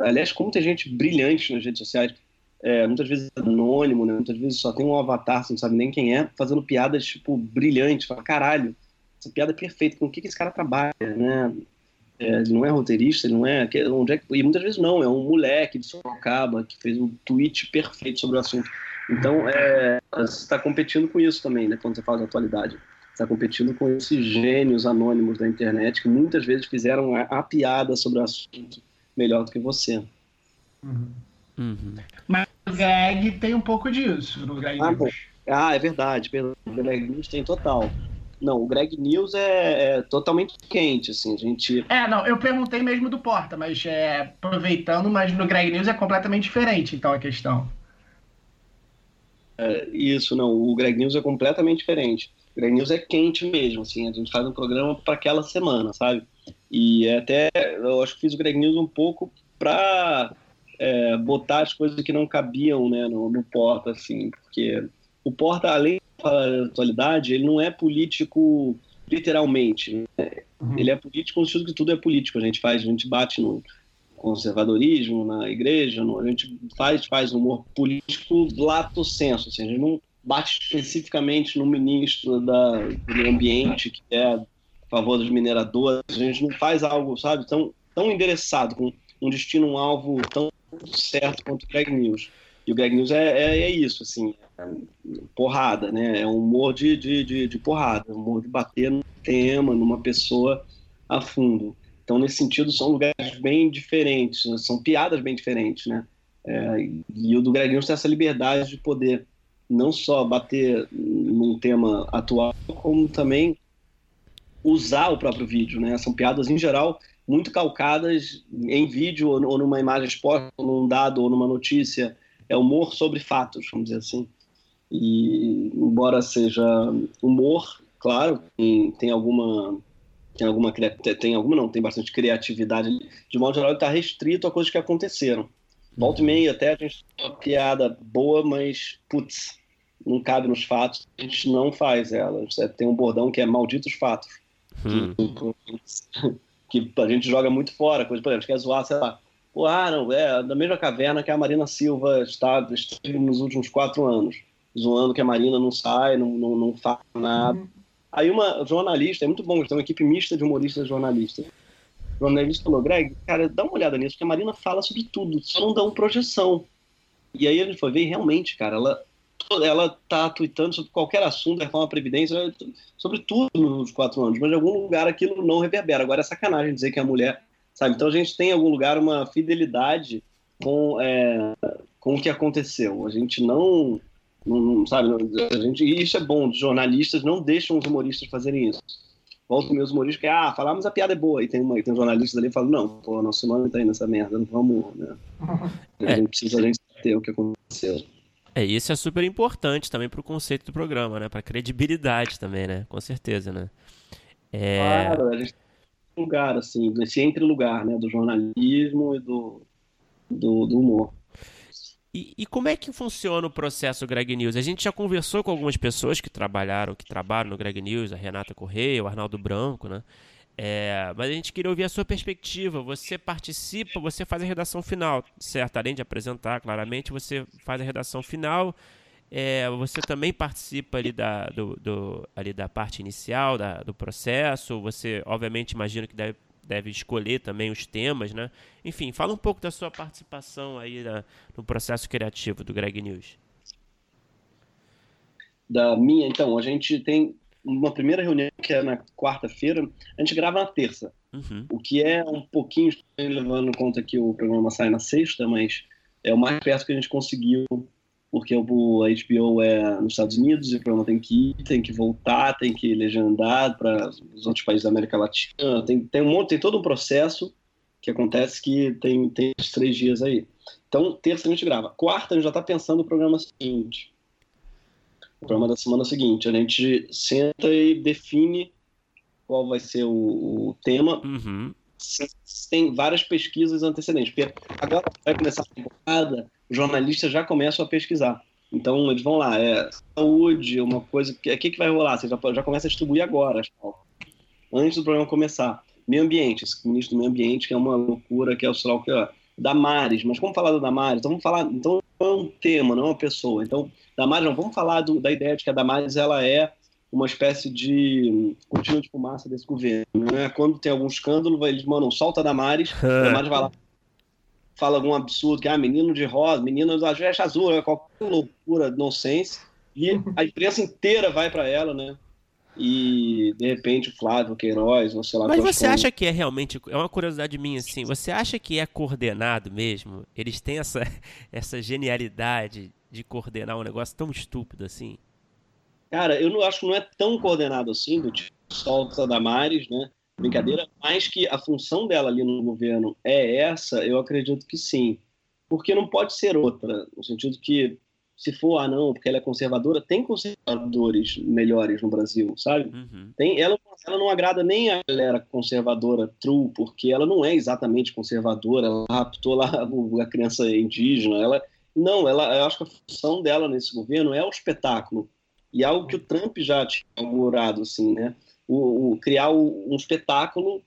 aliás, como tem gente brilhante nas redes sociais, é, muitas vezes anônimo, né? muitas vezes só tem um avatar, você não sabe nem quem é, fazendo piadas, tipo, brilhantes. Fala, caralho, essa piada é perfeita, com o que, que esse cara trabalha, né? É, ele não é roteirista, ele não é, onde é e muitas vezes não, é um moleque de Sorocaba que fez um tweet perfeito sobre o assunto. Então, é, você está competindo com isso também, né? Quando você fala da atualidade. Você está competindo com esses gênios anônimos da internet que muitas vezes fizeram a, a piada sobre o assunto melhor do que você. Uhum. Uhum. Mas o Greg tem um pouco disso no Greg ah. Ah, é verdade. O Greg tem total. Não, o Greg News é, é, totalmente quente, assim, a gente... É, não, eu perguntei mesmo do Porta, mas é, aproveitando, mas no Greg News é completamente diferente, então, a questão. É, isso, não, o Greg News é completamente diferente. O Greg News é quente mesmo, assim, a gente faz um programa para aquela semana, sabe? E é até, eu acho que fiz o Greg News um pouco para é, botar as coisas que não cabiam né, no, no Porta, assim, porque o Porta, além da atualidade, ele não é político literalmente. Né? Uhum. Ele é político no sentido que tudo é político. A gente faz, a gente bate no conservadorismo, na igreja, no, a gente faz, faz humor político lato senso, assim, a gente não bate especificamente no ministro da, do ambiente, que é a favor dos mineradores, a gente não faz algo, sabe, tão, tão endereçado, com um destino, um alvo tão certo quanto o Greg News. E o Greg News é, é, é isso, assim, é porrada, né? É um humor de, de, de, de porrada, um humor de bater no tema, numa pessoa a fundo. Então, nesse sentido, são lugares bem diferentes, são piadas bem diferentes, né? É, e o do Greg News tem essa liberdade de poder não só bater num tema atual, como também usar o próprio vídeo, né? São piadas, em geral, muito calcadas em vídeo ou numa imagem exposta, num dado ou numa notícia. É humor sobre fatos, vamos dizer assim. E embora seja humor, claro, tem, tem alguma tem alguma tem alguma não tem bastante criatividade. De modo geral está restrito a coisas que aconteceram. Volta e meia até a gente tem uma piada boa mas putz não cabe nos fatos a gente não faz ela. Tem um bordão que é malditos fatos. Hum. Que, que, a gente joga muito fora, coisa, por exemplo, quer zoar, sei lá, Ah, não, é da mesma caverna que a Marina Silva está esteve nos últimos quatro anos, zoando que a Marina não sai, não, não, não faz nada. Uhum. Aí uma jornalista, é muito bom, tem uma equipe mista de humoristas e jornalistas. O jornalista falou, Greg, cara, dá uma olhada nisso, porque a Marina fala sobre tudo, só não dá uma projeção. E aí ele foi ver, realmente, cara, ela ela tá tweetando sobre qualquer assunto, reforma Previdência, sobre tudo nos quatro anos, mas em algum lugar aquilo não reverbera. Agora é sacanagem dizer que a mulher sabe? Então a gente tem em algum lugar uma fidelidade com, é, com o que aconteceu. A gente não, não, sabe? A gente, e isso é bom, os jornalistas não deixam os humoristas fazerem isso. Volta meus humoristas que, ah, falar, mas a piada é boa. E tem, uma, tem um jornalista ali que fala, não, pô, nosso nome tá aí nessa merda, não vamos, né? A gente precisa a gente ter o que aconteceu. É, isso é super importante também para o conceito do programa, né? Para credibilidade também, né? Com certeza, né? É... Claro, a gente lugar, assim, nesse entre lugar, né, do jornalismo e do, do, do humor. E, e, como é que funciona o processo Greg News? A gente já conversou com algumas pessoas que trabalharam, que trabalham no Greg News, a Renata Correia, o Arnaldo Branco, né? É, mas a gente queria ouvir a sua perspectiva. Você participa, você faz a redação final, certo? Além de apresentar, claramente, você faz a redação final é, você também participa ali da, do, do, ali da parte inicial da, do processo. Você, obviamente, imagino que deve, deve escolher também os temas, né? Enfim, fala um pouco da sua participação aí na, no processo criativo do Greg News. Da minha, então, a gente tem uma primeira reunião que é na quarta-feira, a gente grava na terça, uhum. o que é um pouquinho, levando em conta que o programa sai na sexta, mas é o mais perto que a gente conseguiu porque o, a HBO é nos Estados Unidos e o programa tem que ir, tem que voltar, tem que legendar para os outros países da América Latina. Tem, tem, um monte, tem todo um processo que acontece que tem, tem esses três dias aí. Então, terça a gente grava. Quarta, a gente já está pensando no programa seguinte. O programa da semana seguinte. A gente senta e define qual vai ser o, o tema. Uhum. Tem várias pesquisas antecedentes. Porque agora vai começar a temporada os jornalistas já começam a pesquisar. Então, eles vão lá, é saúde, uma coisa. O que, que vai rolar? Você já, já começa a distribuir agora, antes do programa começar. Meio ambiente, esse ministro do meio ambiente, que é uma loucura, que é o sei o que, ó, Damares. Mas como falar da Damares? Então, vamos falar. Então, é um tema, não é uma pessoa. Então, Damares, não, vamos falar do, da ideia de que a Damares ela é uma espécie de cortina de fumaça desse governo. Né? Quando tem algum escândalo, eles mandam solta a Damares, a Damares vai lá fala algum absurdo, que é ah, menino de rosa, menino da veste azul, é qualquer loucura, nonsense, e a imprensa inteira vai para ela, né? E de repente o Flávio Queiroz, ou sei lá. Mas você acha que é realmente. É uma curiosidade minha, assim. Você acha que é coordenado mesmo? Eles têm essa, essa genialidade de coordenar um negócio tão estúpido assim? Cara, eu não acho que não é tão coordenado assim, do tipo solta Damares, né? brincadeira, mas que a função dela ali no governo é essa, eu acredito que sim. Porque não pode ser outra, no sentido que se for, ah não, porque ela é conservadora, tem conservadores melhores no Brasil, sabe? Uhum. Tem, ela, ela não agrada nem a galera conservadora true, porque ela não é exatamente conservadora, ela raptou lá a criança indígena, ela... Não, ela, eu acho que a função dela nesse governo é o espetáculo. E é algo que o Trump já tinha inaugurado, assim, né? o, o criar o, um espetáculo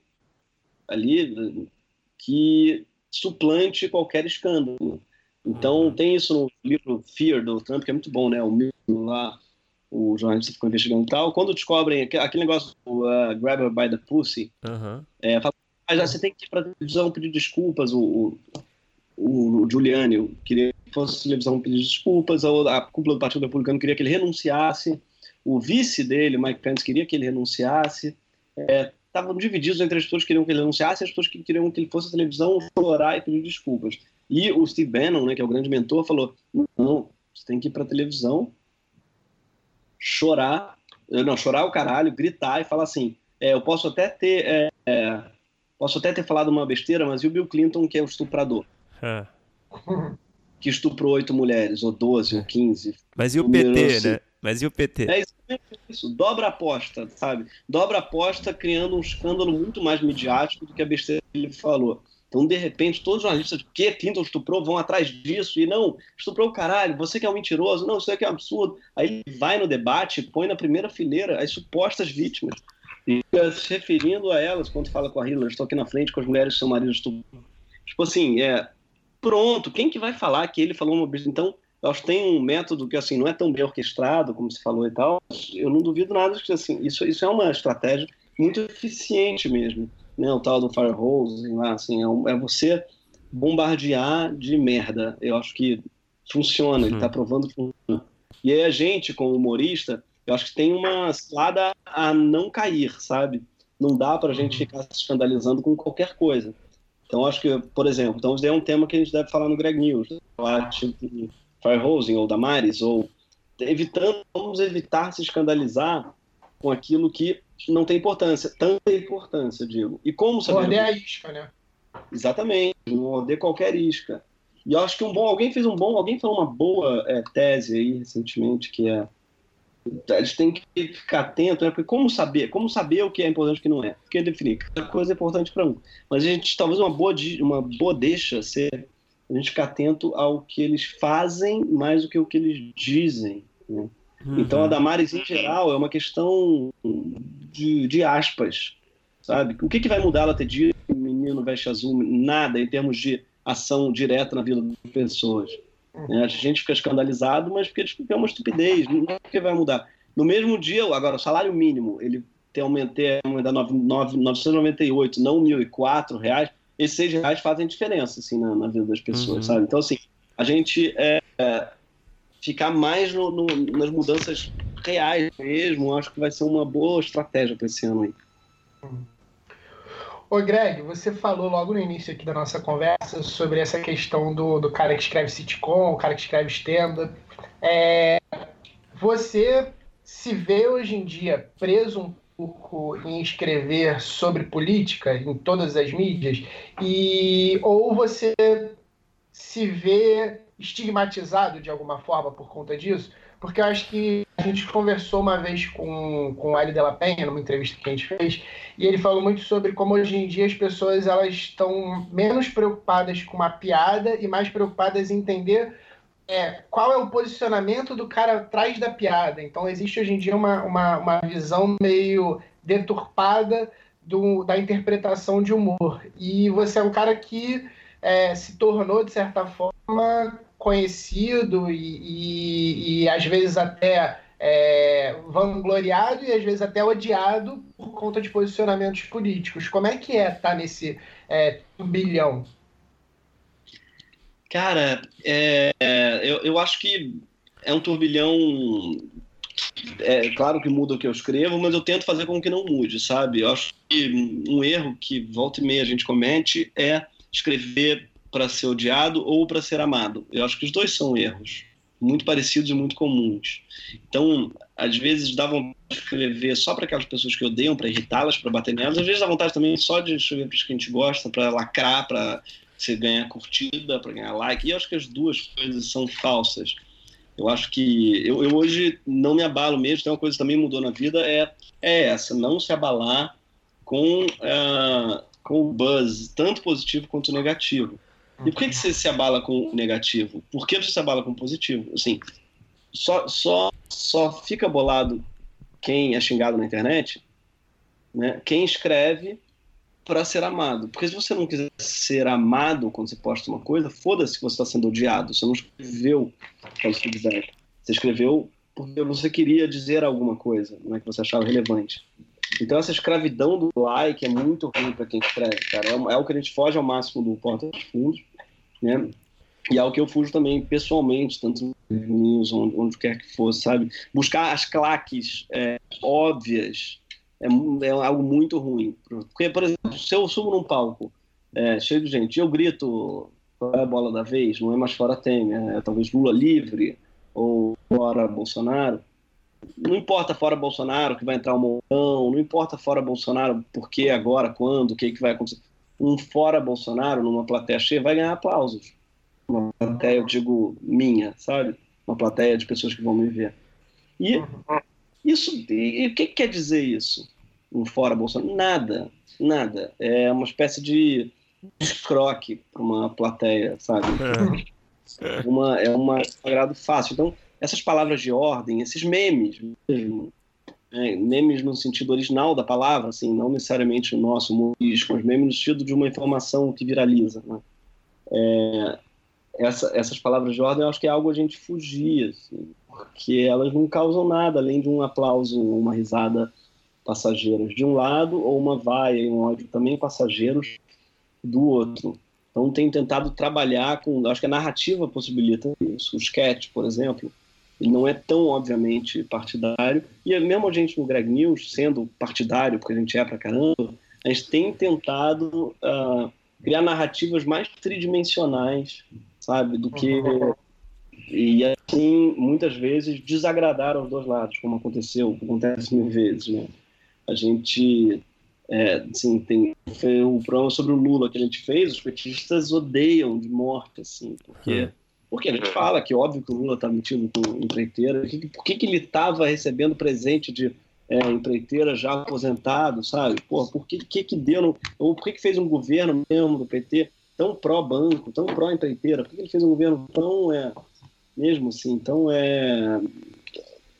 ali que suplante qualquer escândalo. Então uhum. tem isso no livro Fear do Trump que é muito bom, né? O livro lá o jornalista ficou investigando e tal. Quando descobrem aquele negócio do uh, Grab Her by the Pussy, uhum. é, fala, mas você tem que ir para televisão pedir desculpas. O, o, o Giuliani que fosse televisão pedir desculpas, a cúpula do Partido Republicano queria que ele renunciasse o vice dele, Mike Pence, queria que ele renunciasse. Estavam é, divididos entre as pessoas que queriam que ele renunciasse e as pessoas que queriam que ele fosse à televisão chorar e pedir desculpas. E o Steve Bannon, né, que é o grande mentor, falou: não, você tem que ir para a televisão, chorar, eh, não, chorar o caralho, gritar e falar assim: é, eu posso até ter. É, é, posso até ter falado uma besteira, mas e o Bill Clinton, que é o estuprador? É. Que estuprou oito mulheres, ou doze, ou quinze. Mas e o PT, assim. né? Mas e o PT? É isso, dobra a aposta, sabe? Dobra a aposta criando um escândalo muito mais midiático do que a besteira que ele falou. Então, de repente, todos os jornalistas que Clinton estuprou vão atrás disso e não, estuprou o caralho, você que é um mentiroso, não, isso aqui é um absurdo. Aí ele vai no debate, põe na primeira fileira as supostas vítimas. fica se referindo a elas quando fala com a Hillary, estou aqui na frente com as mulheres que seu marido estupram. Tipo assim, é, pronto, quem que vai falar que ele falou uma besteira? Então, eu acho que tem um método que assim não é tão bem orquestrado como se falou e tal. Eu não duvido nada que assim, isso, isso é uma estratégia muito eficiente mesmo, né? O tal do firehose, lá, assim, é, um, é você bombardear de merda. Eu acho que funciona, ele está provando que funciona. E aí a gente, como humorista, eu acho que tem uma cilada a não cair, sabe? Não dá para a gente uhum. ficar se escandalizando com qualquer coisa. Então, acho que, por exemplo, então isso é um tema que a gente deve falar no Greg News. Falar, tipo, Firehosing ou Damares, ou evitando, vamos evitar se escandalizar com aquilo que não tem importância, tanta importância, digo. E como saber... Morder a isca, né? Exatamente, morder qualquer isca. E eu acho que um bom, alguém fez um bom, alguém falou uma boa é, tese aí recentemente, que é a gente tem que ficar atento, né? Porque como saber, como saber o que é importante e o que não é? Porque definir cada coisa é importante para um. Mas a gente talvez uma boa uma boa deixa ser a gente ficar atento ao que eles fazem mais do que o que eles dizem. Né? Uhum. Então a Damares em geral é uma questão de, de aspas, sabe? O que, que vai mudar ela ter dito o menino veste azul? Nada em termos de ação direta na vida das pessoas. Né? A gente fica escandalizado, mas porque é uma estupidez, não é porque vai mudar. No mesmo dia, agora, o salário mínimo, ele tem aumentado aumentar 998, não 1.004 reais, esses 6 reais fazem diferença, assim, na, na vida das pessoas, uhum. sabe? Então, assim, a gente é, é, ficar mais no, no, nas mudanças reais mesmo, acho que vai ser uma boa estratégia para esse ano aí. Uhum. Ô Greg, você falou logo no início aqui da nossa conversa sobre essa questão do, do cara que escreve sitcom, o cara que escreve stand-up. É, você se vê hoje em dia preso um pouco em escrever sobre política em todas as mídias e ou você se vê estigmatizado de alguma forma por conta disso? Porque eu acho que a gente conversou uma vez com, com o Ali Della Penha, numa entrevista que a gente fez, e ele falou muito sobre como hoje em dia as pessoas elas estão menos preocupadas com uma piada e mais preocupadas em entender é, qual é o posicionamento do cara atrás da piada. Então existe hoje em dia uma, uma, uma visão meio deturpada do, da interpretação de humor. E você é um cara que é, se tornou, de certa forma, conhecido e, e, e às vezes até é, vangloriado e às vezes até odiado por conta de posicionamentos políticos. Como é que é estar tá nesse é, turbilhão? Cara, é, eu, eu acho que é um turbilhão. É claro que muda o que eu escrevo, mas eu tento fazer com que não mude, sabe? Eu acho que um erro que volta e meia a gente comete é escrever para ser odiado ou para ser amado. Eu acho que os dois são erros muito parecidos e muito comuns. Então, às vezes dá vontade de escrever só para aquelas pessoas que odeiam, para irritá-las, para bater nelas. Às vezes dá vontade também só de escrever para os que a gente gosta, para lacrar, para você ganhar curtida, para ganhar like. E eu acho que as duas coisas são falsas. Eu acho que eu, eu hoje não me abalo mesmo. Tem uma coisa que também mudou na vida é, é essa, não se abalar com, uh, com o buzz, tanto positivo quanto negativo. E por que, que você se abala com o negativo? Por que você se abala com o positivo? Assim, só, só, só fica bolado quem é xingado na internet, né? quem escreve para ser amado. Porque se você não quiser ser amado quando você posta uma coisa, foda-se que você está sendo odiado. Você não escreveu para você quiser. Você escreveu porque você queria dizer alguma coisa, não é que você achava relevante. Então essa escravidão do like é muito ruim para quem escreve, cara. É, é o que a gente foge ao máximo do Porta dos Fundos né? E é o que eu fujo também pessoalmente, tanto nos onde, onde quer que fosse, sabe? Buscar as claques é, óbvias é, é, algo muito ruim. Porque, por exemplo, se eu subo num palco é, cheio de gente eu grito qual é a bola da vez, não é mais fora Temer, é talvez Lula livre ou fora Bolsonaro, não importa fora Bolsonaro que vai entrar um montão, não importa fora Bolsonaro por que agora, quando, o que, que vai acontecer um fora Bolsonaro, numa plateia cheia, vai ganhar aplausos. Uma plateia, eu digo, minha, sabe? Uma plateia de pessoas que vão me ver. E isso, e, o que, que quer dizer isso? Um fora Bolsonaro? Nada, nada. É uma espécie de escroque para uma plateia, sabe? É. Uma, é uma agrado fácil. Então, essas palavras de ordem, esses memes mesmo, é, memes no sentido original da palavra, assim, não necessariamente o nosso humorístico, mas memes no sentido de uma informação que viraliza. Né? É, essa, essas palavras de ordem, eu acho que é algo a gente fugir, assim, porque elas não causam nada além de um aplauso, uma risada passageiros de um lado ou uma vaia e um ódio também passageiros do outro. Então tem tentado trabalhar com, acho que a narrativa possibilita isso. O sketch, por exemplo, ele não é tão obviamente partidário e mesmo a gente no Greg News sendo partidário, porque a gente é pra caramba, a gente tem tentado uh, criar narrativas mais tridimensionais, sabe, do que uhum. e assim muitas vezes desagradar aos dois lados, como aconteceu, acontece mil vezes, né? A gente é, assim, tem foi o programa sobre o Lula que a gente fez, os petistas odeiam de morte, assim, porque hum. Porque a gente fala que óbvio que o Lula está metido com empreiteira, por que, que ele estava recebendo presente de é, empreiteira já aposentado, sabe? Pô, por que, que, que deu, ou por que, que fez um governo mesmo do PT tão pró-banco, tão pró-empreiteira? Por que ele fez um governo tão, é, mesmo assim, tão, é,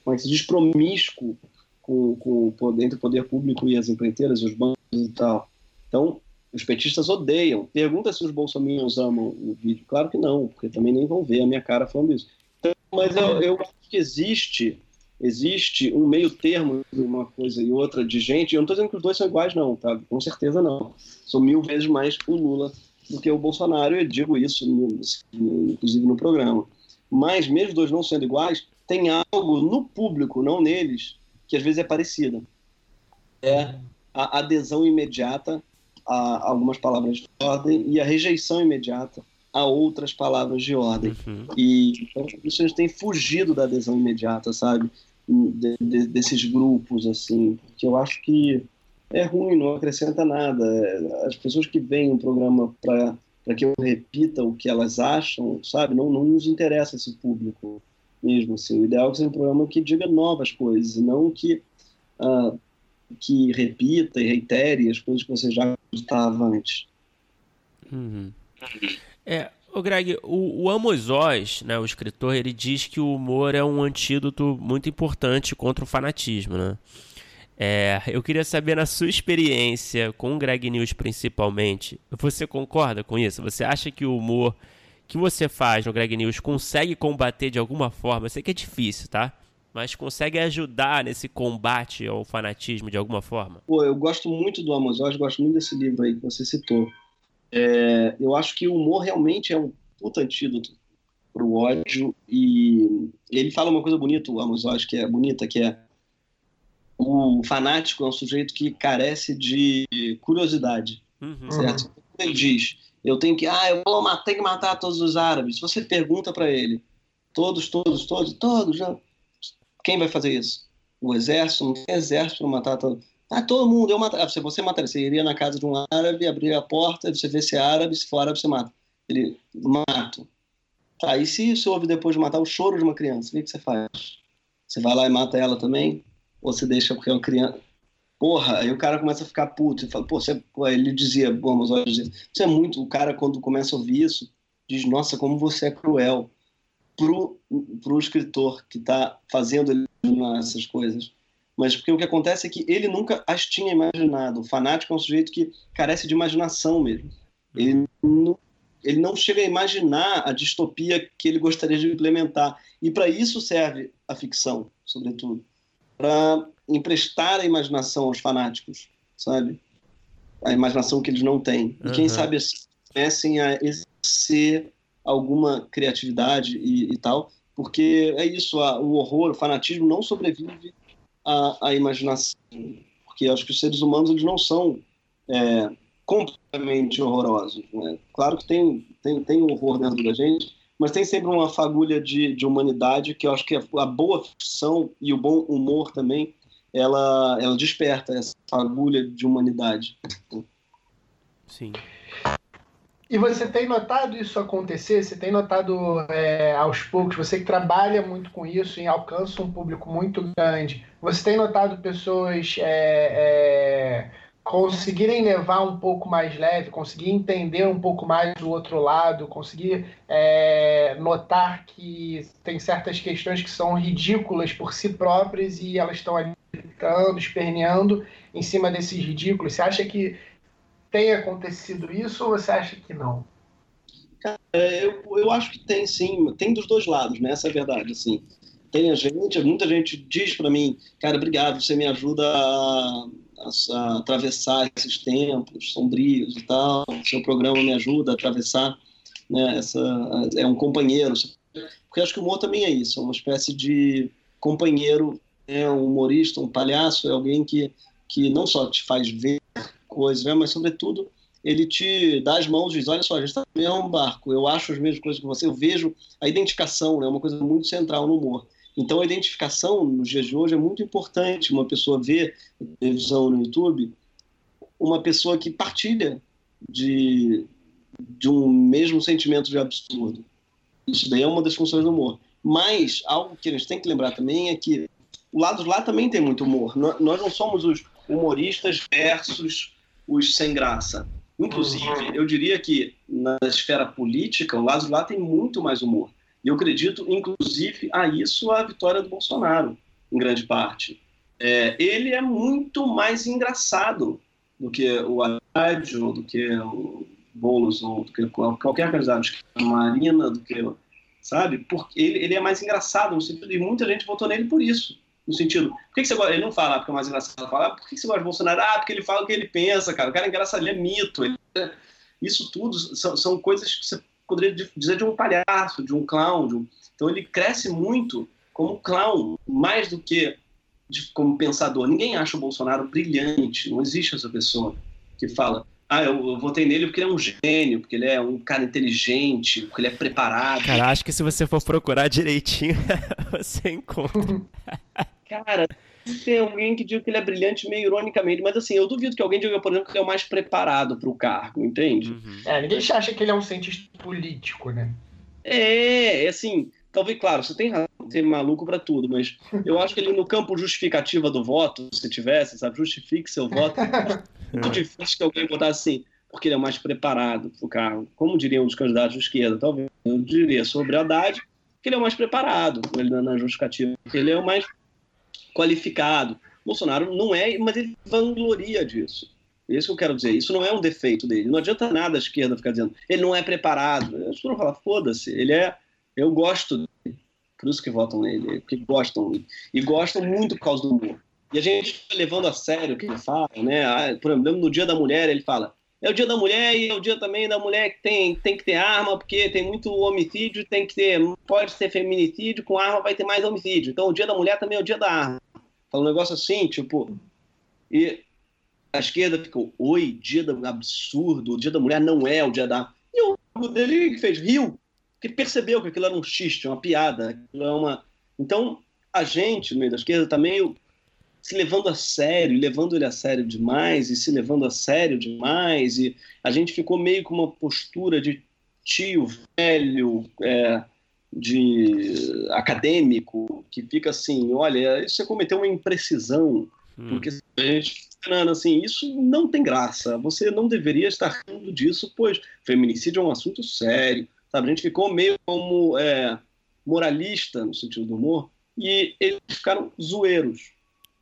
como é que se diz, promíscuo com, com entre o poder público e as empreiteiras, os bancos e tal. Então, os petistas odeiam. Pergunta se os bolsominions amam o vídeo. Claro que não, porque também nem vão ver a minha cara falando isso. Então, mas eu, eu acho que existe existe um meio termo de uma coisa e outra de gente. Eu não estou dizendo que os dois são iguais, não, tá? Com certeza não. Sou mil vezes mais o Lula do que o Bolsonaro. Eu digo isso, inclusive no programa. Mas mesmo os dois não sendo iguais, tem algo no público, não neles, que às vezes é parecida. É a adesão imediata a algumas palavras de ordem e a rejeição imediata a outras palavras de ordem. Uhum. E então, as pessoas têm fugido da adesão imediata, sabe? De, de, desses grupos, assim, que eu acho que é ruim, não acrescenta nada. As pessoas que veem um programa para que eu repita o que elas acham, sabe? Não, não nos interessa esse público mesmo. Assim. O ideal é que seja um programa que diga novas coisas, não que, uh, que repita e reitere as coisas que você já estava antes. Uhum. É, o Greg, o, o Amos Oz, né, o escritor, ele diz que o humor é um antídoto muito importante contra o fanatismo, né? É, eu queria saber, na sua experiência com o Greg News principalmente, você concorda com isso? Você acha que o humor que você faz no Greg News consegue combater de alguma forma? Eu sei que é difícil, tá? Mas consegue ajudar nesse combate ao fanatismo de alguma forma? Pô, eu gosto muito do Amos Oz, gosto muito desse livro aí que você citou. É, eu acho que o humor realmente é um puta antídoto pro ódio e ele fala uma coisa bonita, o Amos Oz, que é bonita, que é o fanático é um sujeito que carece de curiosidade, uhum. certo? Ele diz, eu tenho que, ah, eu vou matar, tenho que matar todos os árabes. Se você pergunta para ele, todos, todos, todos, todos, já, quem vai fazer isso? O exército? Não tem exército para matar todos. Ah, todo mundo, eu matar. Se você matar, você iria na casa de um árabe, abrir a porta, você vê se é árabe, se for árabe, você mata. Ele, mato. Tá, e se você ouve depois de matar o choro de uma criança, o que, você faz? Você vai lá e mata ela também? Ou você deixa porque é uma criança porra, aí o cara começa a ficar puto e fala, pô, você, ele dizia, mas olha, você é muito, o cara quando começa a ouvir isso, diz, nossa, como você é cruel pro, pro escritor que está fazendo essas coisas. Mas porque o que acontece é que ele nunca as tinha imaginado. O fanático é um sujeito que carece de imaginação mesmo. Ele não, ele não chega a imaginar a distopia que ele gostaria de implementar. E para isso serve a ficção, sobretudo. Para emprestar a imaginação aos fanáticos, sabe? A imaginação que eles não têm. E quem sabe assim, comecem a exercer alguma criatividade e, e, tal, porque é isso, a, o horror, o fanatismo não sobrevive à, à imaginação, porque acho que os seres humanos eles não são é, completamente horrorosos. Né? Claro que tem, tem, tem horror dentro da gente, mas tem sempre uma fagulha de, de humanidade que eu acho que a, a boa ficção e o bom humor também ela, ela desperta essa agulha de humanidade. Sim. E você tem notado isso acontecer? Você tem notado é, aos poucos, você que trabalha muito com isso e alcança um público muito grande, você tem notado pessoas é, é, conseguirem levar um pouco mais leve, conseguir entender um pouco mais do outro lado, conseguir é, notar que tem certas questões que são ridículas por si próprias e elas estão ali gritando, esperneando em cima desses ridículos. Você acha que tem acontecido isso ou você acha que não? Eu, eu acho que tem sim, tem dos dois lados, né? Essa é a verdade, assim. Tem a gente, muita gente diz para mim, cara, obrigado, você me ajuda a, a, a, atravessar esses tempos sombrios e tal, seu programa me ajuda a atravessar, né? Essa, é um companheiro, porque acho que o humor também é isso, é uma espécie de companheiro, é um humorista, um palhaço, é alguém que, que não só te faz ver coisas, né? mas sobretudo ele te dá as mãos e diz, olha só, a gente está no mesmo barco, eu acho as mesmas coisas que você, eu vejo a identificação, é né, uma coisa muito central no humor. Então a identificação nos dias de hoje é muito importante, uma pessoa ver televisão no YouTube, uma pessoa que partilha de, de um mesmo sentimento de absurdo. Isso daí é uma das funções do humor. Mas algo que a gente tem que lembrar também é que o lado lá também tem muito humor. Nós não somos os humoristas versus os sem graça. Inclusive, eu diria que na esfera política, o lado lá tem muito mais humor. E eu acredito, inclusive, a isso a vitória do Bolsonaro, em grande parte. É, ele é muito mais engraçado do que o Haddad, do que o Boulos, ou do que qualquer candidato, a Marina, do que, sabe? Porque ele, ele é mais engraçado, no sentido de muita gente votou nele por isso. No sentido, por que, que você gosta? Ele não fala porque é mais engraçado, fala, ah, por que, que você gosta de Bolsonaro? Ah, porque ele fala o que ele pensa, cara. O cara é engraçado, ele é mito. Ele... Isso tudo são, são coisas que você poderia dizer de um palhaço, de um clown. De um... Então ele cresce muito como clown, mais do que de, como pensador. Ninguém acha o Bolsonaro brilhante, não existe essa pessoa que fala, ah, eu, eu votei nele porque ele é um gênio, porque ele é um cara inteligente, porque ele é preparado. Cara, acho que se você for procurar direitinho, você encontra. Cara, tem alguém que diga que ele é brilhante meio ironicamente, mas assim, eu duvido que alguém diga, por exemplo, que ele é o mais preparado para o cargo, entende? Uhum. É, ninguém acha que ele é um cientista político, né? É, é assim, talvez, claro, você tem razão, tem maluco para tudo, mas eu acho que ele no campo justificativa do voto, se tivesse, sabe, justifique seu voto, é muito difícil que alguém botasse assim, porque ele é mais preparado para o cargo. Como diriam os candidatos de esquerda, talvez eu diria sobre a Haddad, que ele é o mais preparado ele na justificativa, porque ele é o mais qualificado. Bolsonaro não é, mas ele vangloria disso. É isso que eu quero dizer. Isso não é um defeito dele. Não adianta nada a esquerda ficar dizendo ele não é preparado. As pessoas falar, foda-se, ele é. Eu gosto dele. Por isso que votam nele, porque gostam. E gostam muito por causa do humor. E a gente levando a sério o que ele fala, né? Ah, por exemplo, no Dia da Mulher, ele fala: é o dia da mulher e é o dia também da mulher que tem, tem que ter arma, porque tem muito homicídio, tem que ter, pode ser feminicídio, com arma vai ter mais homicídio. Então o dia da mulher também é o dia da arma. Fala um negócio assim, tipo. E a esquerda ficou, oi, dia do absurdo, o dia da mulher não é o dia da. E o dele que fez, riu, que percebeu que aquilo era um xiste, uma piada, aquilo é uma. Então, a gente, no meio da esquerda, tá meio se levando a sério, levando ele a sério demais, e se levando a sério demais, e a gente ficou meio com uma postura de tio velho, é, de acadêmico que fica assim, olha, você cometeu uma imprecisão, hum. porque a gente assim, isso não tem graça, você não deveria estar rindo disso, pois feminicídio é um assunto sério, sabe? A gente ficou meio como é, moralista no sentido do humor e eles ficaram zoeiros.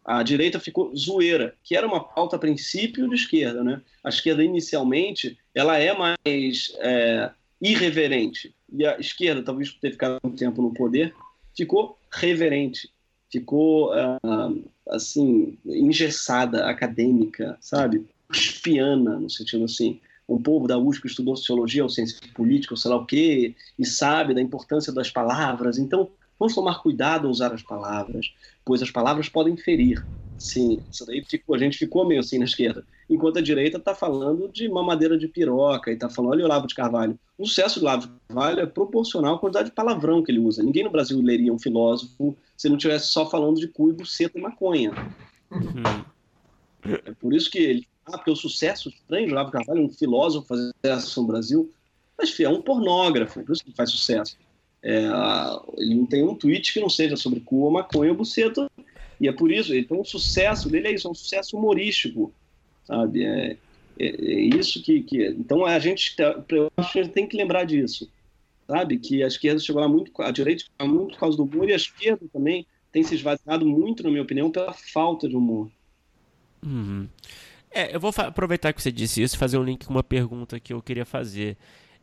A direita ficou zoeira, que era uma pauta a princípio de esquerda, né? A esquerda inicialmente ela é mais é, irreverente e a esquerda, talvez por ter ficado um tempo no poder, ficou reverente, ficou uh, assim engessada, acadêmica, sabe? Espiana, no sentido assim, um povo da USP que estudou sociologia ou ciência política, ou sei lá o quê, e sabe da importância das palavras. Então, vamos tomar cuidado ao usar as palavras, pois as palavras podem ferir. Sim, isso daí ficou, a gente ficou meio assim na esquerda. Enquanto a direita está falando de mamadeira de piroca e está falando, olha o Olavo de Carvalho. O sucesso do Olavo de Carvalho é proporcional à quantidade de palavrão que ele usa. Ninguém no Brasil leria um filósofo se não tivesse só falando de cu e buceta e maconha. Uhum. É por isso que ele. Ah, porque o sucesso estranho do Olavo de Carvalho, um filósofo fazer sucesso no Brasil, mas é um pornógrafo, por isso que ele faz sucesso. É, ele não tem um tweet que não seja sobre cu maconha ou buceta e é por isso, então o sucesso dele é isso, é um sucesso humorístico, sabe? É, é, é isso que, que, Então a gente, tá, eu acho que a gente tem que lembrar disso, sabe? Que a esquerda chegou lá muito, a direita chegou lá muito por causa do humor e a esquerda também tem se esvaziado muito, na minha opinião, pela falta de humor. Uhum. É, eu vou aproveitar que você disse isso e fazer um link com uma pergunta que eu queria fazer.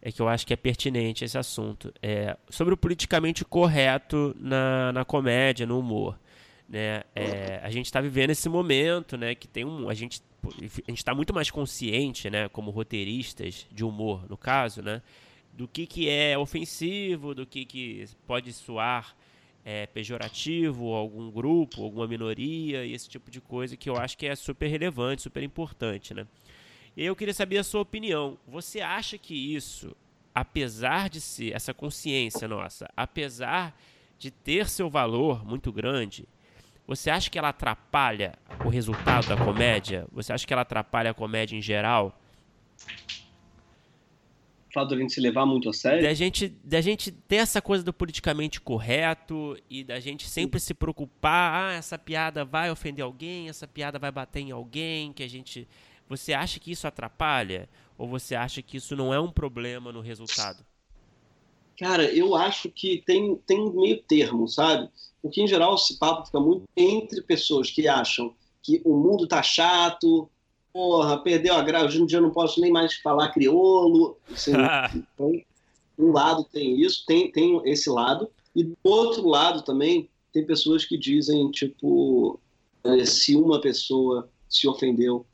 É que eu acho que é pertinente esse assunto. É, sobre o politicamente correto na, na comédia, no humor. Né? É, a gente está vivendo esse momento, né? Que tem um. A gente a está muito mais consciente, né? Como roteiristas de humor, no caso, né? Do que, que é ofensivo, do que, que pode soar é, pejorativo, algum grupo, alguma minoria e esse tipo de coisa que eu acho que é super relevante, super importante, né? E eu queria saber a sua opinião. Você acha que isso, apesar de ser essa consciência nossa, apesar de ter seu valor muito grande, você acha que ela atrapalha o resultado da comédia? Você acha que ela atrapalha a comédia em geral? fato de a gente se levar muito a sério. Da gente, da gente ter essa coisa do politicamente correto e da gente sempre se preocupar, ah, essa piada vai ofender alguém, essa piada vai bater em alguém, que a gente. Você acha que isso atrapalha? Ou você acha que isso não é um problema no resultado? Cara, eu acho que tem, tem um meio termo, sabe? Porque, em geral, esse papo fica muito entre pessoas que acham que o mundo tá chato, porra, perdeu a graça, hoje em dia eu não posso nem mais falar crioulo. Assim, então, um lado tem isso, tem, tem esse lado, e do outro lado também tem pessoas que dizem, tipo, eh, se uma pessoa se ofendeu,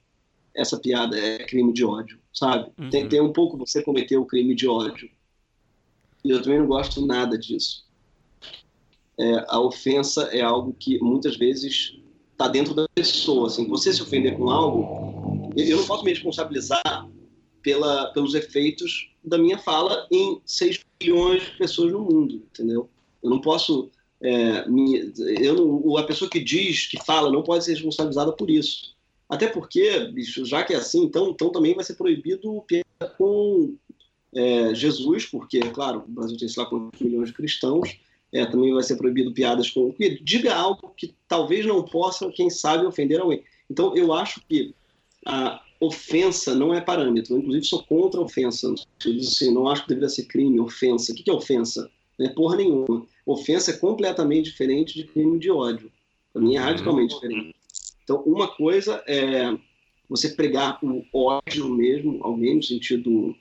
essa piada é crime de ódio, sabe? Uhum. Tem, tem um pouco você cometeu o crime de ódio. E eu também não gosto nada disso. É, a ofensa é algo que muitas vezes está dentro da pessoa. Assim, você se ofender com algo, eu não posso me responsabilizar pela, pelos efeitos da minha fala em 6 bilhões de pessoas no mundo, entendeu? Eu não posso. É, me, eu não, a pessoa que diz, que fala, não pode ser responsabilizada por isso. Até porque, bicho, já que é assim, então, então também vai ser proibido com é, Jesus, porque, claro, o Brasil tem, sei lá, quantos milhões de cristãos, é, também vai ser proibido piadas com. Diga algo que talvez não possa, quem sabe, ofender alguém. Então, eu acho que a ofensa não é parâmetro. Eu, inclusive, sou contra a ofensa. Assim, não acho que deveria ser crime, ofensa. O que é ofensa? Não é porra nenhuma. Ofensa é completamente diferente de crime de ódio. Para mim é radicalmente diferente. Então, uma coisa é você pregar o ódio mesmo, alguém no sentido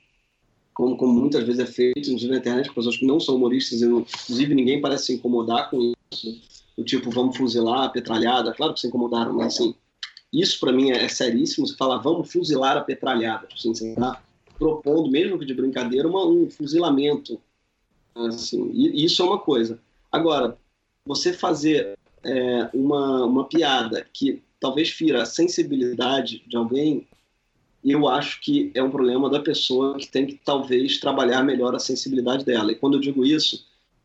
como, como muitas vezes é feito, inclusive na internet, com pessoas que não são humoristas, e inclusive ninguém parece se incomodar com isso, o tipo, vamos fuzilar a petralhada, claro que se incomodaram, mas assim, isso para mim é, é, seríssimo, você fala, vamos fuzilar a petralhada, assim, você está propondo, mesmo que de brincadeira, uma, um fuzilamento, assim, e isso é uma coisa. Agora, você fazer é, uma, uma piada que talvez fira a sensibilidade de alguém, eu acho que é um problema da pessoa que tem que talvez trabalhar melhor a sensibilidade dela. E quando eu digo isso,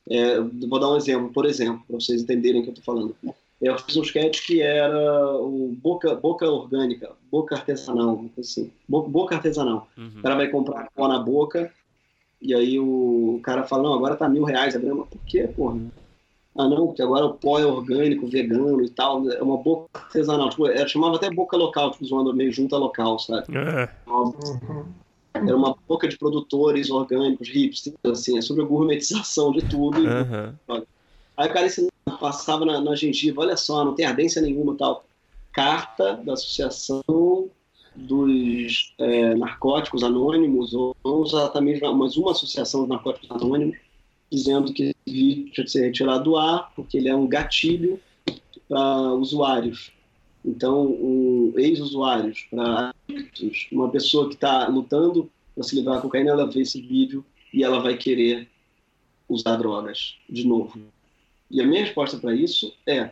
é, vou dar um exemplo, por exemplo, para vocês entenderem o que eu estou falando. Eu fiz um sketch que era o boca, boca orgânica, boca artesanal, assim, boca, boca artesanal. Uhum. O cara vai comprar pó na boca e aí o cara fala, não, agora tá mil reais a grama. Por quê, porra? Ah não, porque agora o pó é orgânico, vegano e tal, é uma boca artesanal, tipo, era, chamava até boca local, tipo, zoando meio junta local, sabe? É. Era uma boca de produtores orgânicos, hipsters, assim, é sobre a gourmetização de tudo. Uhum. Aí o cara ensinava, passava na, na gengiva, olha só, não tem ardência nenhuma tal. Carta da Associação dos é, Narcóticos Anônimos, ou não exatamente, mas uma associação de narcóticos anônimos, dizendo que esse vídeo tinha que ser retirado do ar, porque ele é um gatilho para usuários. Então, um, ex-usuários, para uma pessoa que está lutando para se livrar da cocaína, ela vê esse vídeo e ela vai querer usar drogas de novo. E a minha resposta para isso é: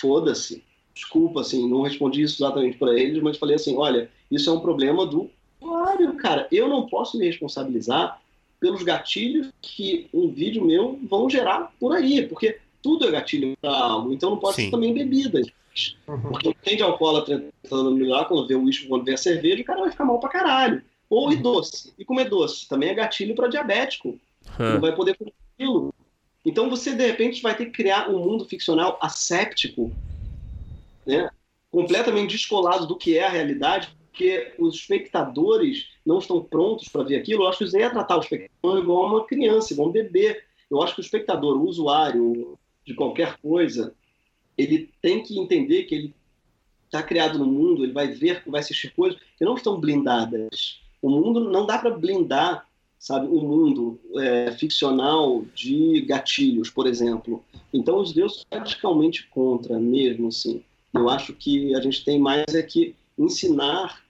foda-se. Desculpa, assim, não respondi isso exatamente para eles, mas falei assim: olha, isso é um problema do usuário, cara. Eu não posso me responsabilizar pelos gatilhos que um vídeo meu vão gerar por aí, porque tudo é gatilho para algo, então não pode Sim. ser também bebidas. Uhum. Porque tem de alcoólatra tentando melhorar, quando vê o uísque, quando vê a cerveja, o cara vai ficar mal pra caralho. Ou e uhum. doce. E comer doce também é gatilho para diabético. Uhum. Não vai poder comer aquilo. Então você, de repente, vai ter que criar um mundo ficcional asséptico, né? completamente descolado do que é a realidade, porque os espectadores não estão prontos para ver aquilo, eu acho que isso é tratar o espectador igual uma criança, igual um bebê. Eu acho que o espectador, o usuário de qualquer coisa, ele tem que entender que ele está criado no mundo, ele vai ver, vai assistir coisas que não estão blindadas. O mundo não dá para blindar, sabe, o mundo é, ficcional de gatilhos, por exemplo. Então os deuses radicalmente contra, mesmo assim. Eu acho que a gente tem mais é que ensinar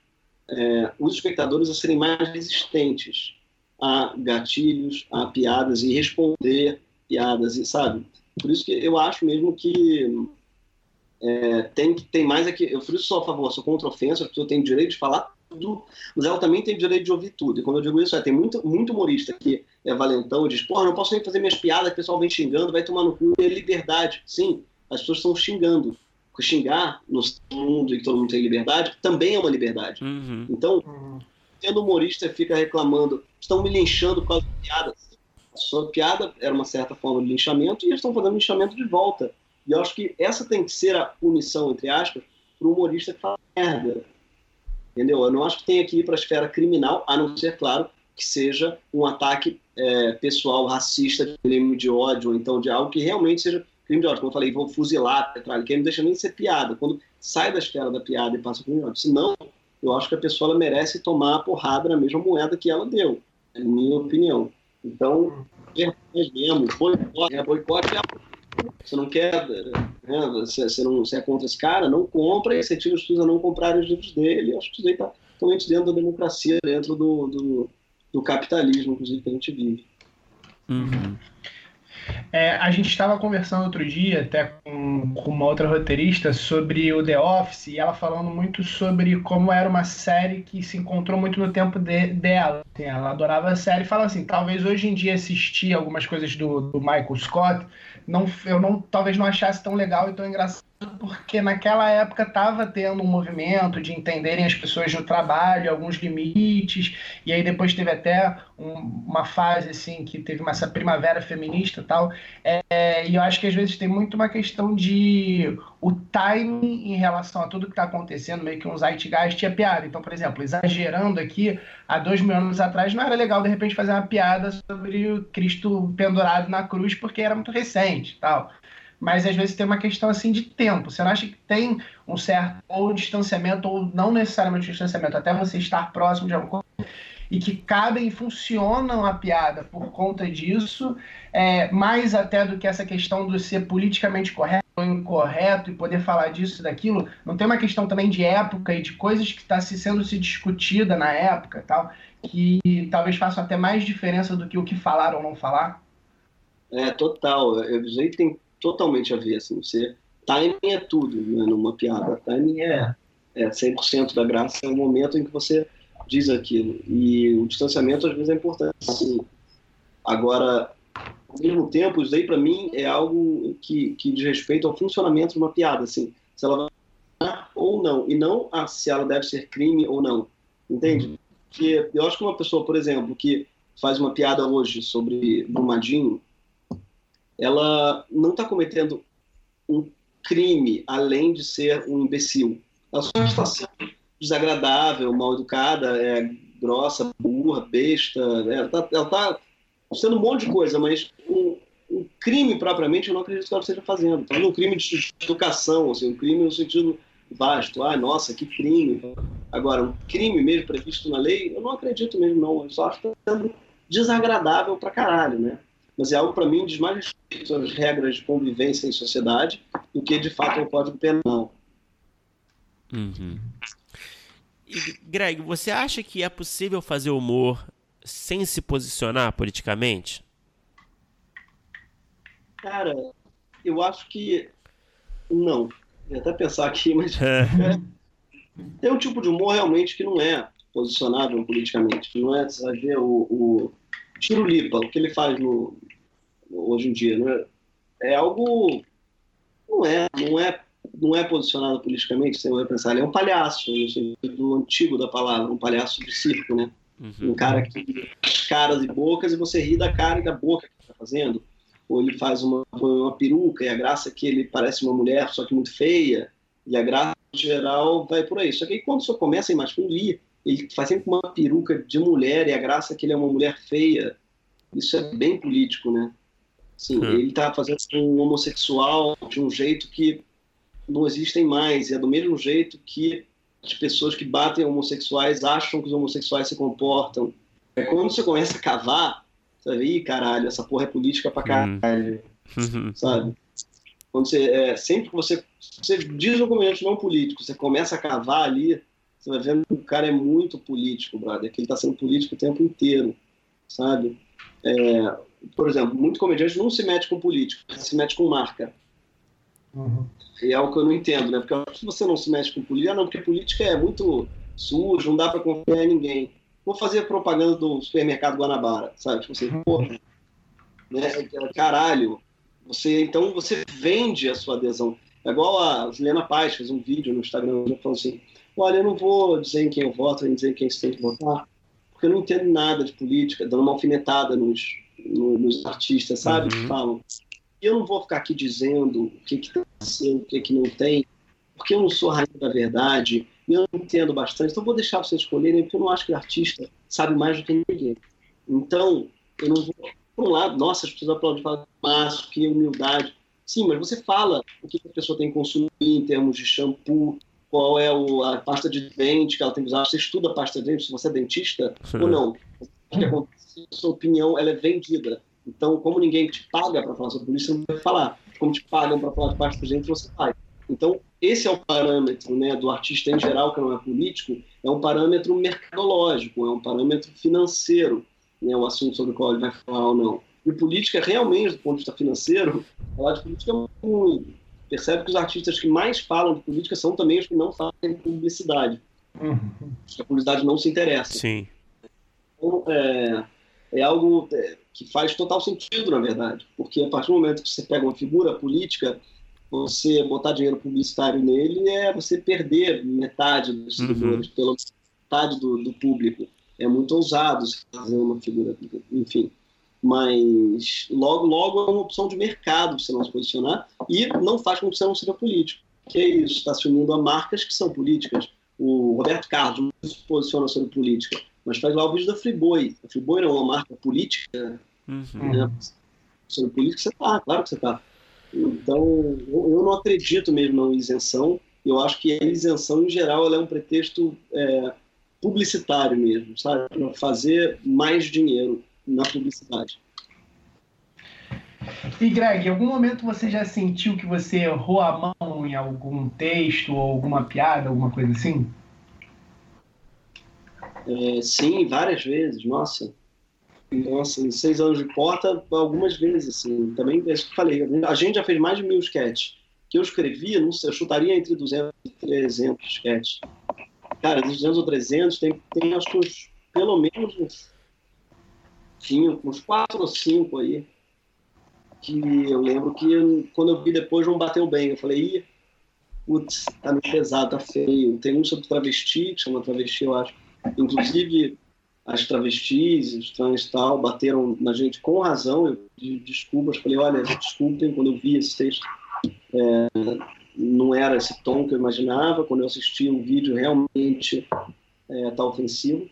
é, os espectadores a serem mais resistentes a gatilhos, a piadas e responder piadas, e sabe? Por isso que eu acho mesmo que é, tem tem mais aqui. Eu por isso a favor, sou contra ofensa, a pessoa tem direito de falar tudo, mas ela também tem direito de ouvir tudo. E quando eu digo isso, é, tem muito, muito humorista que é valentão e diz: porra, não posso nem fazer minhas piadas, o pessoal vem xingando, vai tomar no cu. É liberdade. Sim, as pessoas estão xingando. Xingar no mundo que todo mundo tem liberdade também é uma liberdade. Uhum. Então, sendo humorista, fica reclamando: estão me linchando por causa de piadas. A sua piada era uma certa forma de linchamento e eles estão fazendo linchamento de volta. E eu acho que essa tem que ser a punição, entre aspas, para o humorista que fala merda. Entendeu? Eu não acho que tenha que ir para a esfera criminal, a não ser, claro, que seja um ataque é, pessoal, racista, de ódio, ou então de algo que realmente seja crime de ódio. Como eu falei, vou fuzilar, petralha, que não deixa nem de ser piada. Quando sai da esfera da piada e passa o ódio. Senão, eu acho que a pessoa merece tomar a porrada na mesma moeda que ela deu, é minha opinião. Então, é mesmo, boicote, é, boicote você não quer, né, você, você, não, você é contra esse cara, não compra e tira os filhos a não comprar os livros dele. Acho que isso aí está totalmente dentro da democracia, dentro do, do, do, capitalismo, inclusive, que a gente vive. Uhum. É, a gente estava conversando outro dia, até com, com, uma outra roteirista, sobre o The Office, e ela falando muito sobre como era uma série que se encontrou muito no tempo de, dela. Assim, ela adorava a série e fala assim: talvez hoje em dia assistir algumas coisas do, do Michael Scott, não, eu não, talvez não achasse tão legal e tão engraçado porque naquela época estava tendo um movimento de entenderem as pessoas no trabalho, alguns limites, e aí depois teve até um, uma fase assim que teve uma, essa primavera feminista e tal. É, e eu acho que às vezes tem muito uma questão de o timing em relação a tudo que está acontecendo, meio que um zeitgeist e piada. Então, por exemplo, exagerando aqui, há dois mil anos atrás não era legal de repente fazer uma piada sobre o Cristo pendurado na cruz porque era muito recente tal mas às vezes tem uma questão assim de tempo. Você não acha que tem um certo ou distanciamento, ou não necessariamente distanciamento, até você estar próximo de alguma coisa, e que cabem e funcionam a piada por conta disso, é, mais até do que essa questão do ser politicamente correto ou incorreto e poder falar disso daquilo, não tem uma questão também de época e de coisas que está se sendo se discutida na época tal, que talvez façam até mais diferença do que o que falar ou não falar? É, total. Eu que tem totalmente a ver, assim, você, timing é tudo né, numa piada, timing é, é 100% da graça, é o momento em que você diz aquilo, e o distanciamento às vezes é importante, assim, agora, ao mesmo tempo, isso aí para mim é algo que, que diz respeito ao funcionamento de uma piada, assim, se ela vai ou não, e não a, se ela deve ser crime ou não, entende? Porque eu acho que uma pessoa, por exemplo, que faz uma piada hoje sobre Brumadinho, ela não está cometendo um crime além de ser um imbecil. Ela só está sendo desagradável, mal educada, é, grossa, burra, besta. Né? Ela está tá sendo um monte de coisa, mas um, um, crime propriamente eu não acredito que ela esteja fazendo. Está um crime de educação, assim, um crime no sentido vasto. Ah, nossa, que crime. Agora, um crime mesmo previsto na lei, eu não acredito mesmo, não. Eu só acho que está sendo desagradável pra caralho, né? Mas é algo para mim de mais respeito às regras de convivência em sociedade do que de fato o código penal. Uhum. E, Greg, você acha que é possível fazer humor sem se posicionar politicamente? Cara, eu acho que não. Vou até pensar aqui, mas tem um tipo de humor realmente que não é posicionável politicamente. Não é, ver o, o Tiro Lipa, o que ele faz no, hoje em dia, né? É algo não é, não é, não é posicionado politicamente, você vai pensar, ele é um palhaço, no sentido antigo da palavra, um palhaço de circo, né? Uhum. Um cara que caras e bocas e você ri da cara e da boca que está fazendo. Ou ele faz uma, uma peruca e a graça é que ele parece uma mulher, só que muito feia, e a graça em geral vai por aí. Só que aí quando você começa a imaginar, ele faz sempre uma peruca de mulher e a graça é que ele é uma mulher feia. Isso é bem político, né? Sim, hum. ele tá fazendo um homossexual de um jeito que não existem mais. E é do mesmo jeito que as pessoas que batem homossexuais acham que os homossexuais se comportam. É quando você começa a cavar, vê, Ih, caralho, essa porra é política pra caralho. Uhum. Sabe? Quando você, é, sempre que você, você diz documentos não políticos, você começa a cavar ali, você vai vendo que o cara é muito político, brother, que ele está sendo político o tempo inteiro, sabe? É, por exemplo, muito comediante não se mete com político, se mete com marca. Uhum. E é o que eu não entendo, né? Porque se você não se mete com política, ah, não, porque política é muito sujo, não dá para confiar em ninguém. Vou fazer propaganda do supermercado Guanabara, sabe? Tipo assim, porra, né? Caralho, você, então você vende a sua adesão. É igual a Helena Paz fez um vídeo no Instagram falando assim: olha, eu não vou dizer em quem eu voto, nem dizer em quem você tem que votar, porque eu não entendo nada de política, dando uma alfinetada nos, nos artistas, sabe? Uhum. Que falam. E eu não vou ficar aqui dizendo o que está sendo, o que, que não tem, porque eu não sou rainha da verdade, e eu não entendo bastante, então vou deixar vocês escolherem, porque eu não acho que o artista sabe mais do que ninguém. Então, eu não vou por um lado, nossa, as pessoas aplaudem, falam, mas que humildade. Sim, mas você fala o que a pessoa tem que consumir em termos de shampoo, qual é o, a pasta de dente que ela tem que usar. Você estuda a pasta de dente, se você é dentista ou não. O que acontece? A sua opinião ela é vendida. Então, como ninguém te paga para falar sobre isso, você não vai falar. Como te pagam para falar de pasta de dente, você faz. Então, esse é o parâmetro né, do artista em geral, que não é político, é um parâmetro mercadológico, é um parâmetro financeiro né, o assunto sobre o qual ele vai falar ou não. E política, realmente, do ponto de vista financeiro, falar de política é muito. Percebe que os artistas que mais falam de política são também os que não fazem publicidade. Uhum. A publicidade não se interessa. Sim. Então, é, é algo é, que faz total sentido, na verdade. Porque a partir do momento que você pega uma figura política, você botar dinheiro publicitário nele é você perder metade dos uhum. seguidores, uhum. pela metade do, do público é muito ousado fazer uma figura, enfim. Mas logo, logo é uma opção de mercado você não se posicionar e não faz com que você não seja político. Que é isso, está se unindo a marcas que são políticas. O Roberto Carlos não se posiciona sobre política, mas faz lá o vídeo da Friboi. A Friboi não é uma marca política. Uhum. Né? Sobre política você está, claro que você está. Então, eu não acredito mesmo na isenção. Eu acho que a isenção, em geral, é um pretexto é, publicitário mesmo, sabe? Para fazer mais dinheiro na publicidade. E Greg, em algum momento você já sentiu que você errou a mão em algum texto ou alguma piada, alguma coisa assim? É, sim, várias vezes, nossa. Nossa, em seis anos de porta, algumas vezes, assim. Também, é isso que eu falei, a gente já fez mais de mil sketches. Que eu escrevia, não sei, eu chutaria entre 200 e 300 sketches. Cara, dos 200 ou 300, tem, tem acho que uns, pelo menos uns 5, uns 4 ou 5 aí. Que eu lembro que quando eu vi depois não bateu bem. Eu falei, ih, putz, tá meio pesado, tá feio. Tem um sobre travesti, que chama travesti, eu acho. Inclusive, as travestis, os trans e tal, bateram na gente com razão. Eu pedi desculpas, falei, olha, desculpem quando eu vi esse texto. É, não era esse tom que eu imaginava. Quando eu assisti o vídeo, realmente é, tá ofensivo.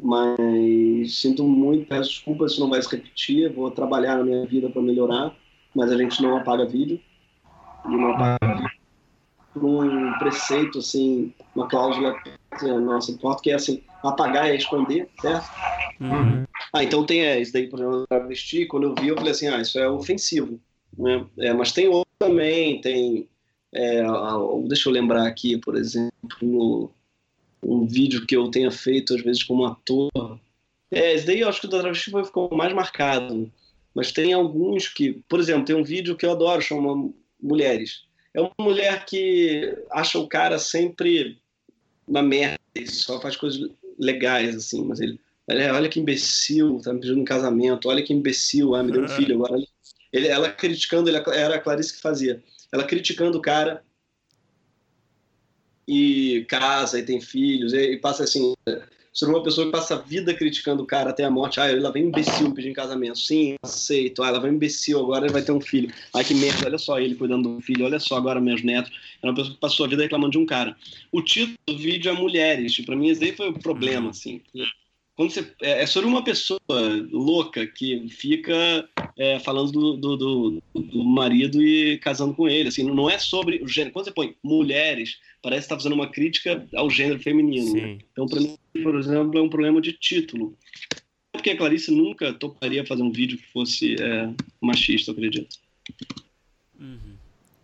Mas sinto muito, peço desculpas se não vai se repetir. Vou trabalhar na minha vida para melhorar, mas a gente não apaga vídeo. E não apaga vídeo por um preceito, assim, uma cláusula nossa importa, que é assim, apagar é esconder, certo? Uhum. Ah, então tem é, isso daí, por exemplo, travesti, quando eu vi, eu falei assim, ah, isso é ofensivo. Né? É, mas tem outro também, tem. É, deixa eu lembrar aqui, por exemplo, um vídeo que eu tenha feito, às vezes, como ator. É, esse daí eu acho que o da travesti ficou mais marcado. Mas tem alguns que, por exemplo, tem um vídeo que eu adoro, chama Mulheres. É uma mulher que acha o cara sempre uma merda, só faz coisas legais, assim, mas ele. Olha que imbecil, tá me pedindo um casamento, olha que imbecil, ah, me deu um filho agora, ele, ela criticando, ele, era a Clarice que fazia. Ela criticando o cara e casa e tem filhos e, e passa assim. Ser uma pessoa que passa a vida criticando o cara até a morte. Ah, ela vem imbecil pedir casamento. Sim, aceito. Ah, ela vai imbecil, agora ele vai ter um filho. Ai, que merda, olha só ele cuidando do filho, olha só agora meus netos. É uma pessoa que passou a vida reclamando de um cara. O título do vídeo é Mulheres. Para mim, esse aí foi o problema, assim. Quando você, é, é sobre uma pessoa louca que fica é, falando do, do, do, do, marido e casando com ele. Assim, não é sobre o gênero. Quando você põe mulheres, parece que está fazendo uma crítica ao gênero feminino. Né? Então, para mim, por exemplo, é um problema de título. Porque a Clarice nunca toparia fazer um vídeo que fosse é, machista, eu acredito. Uhum.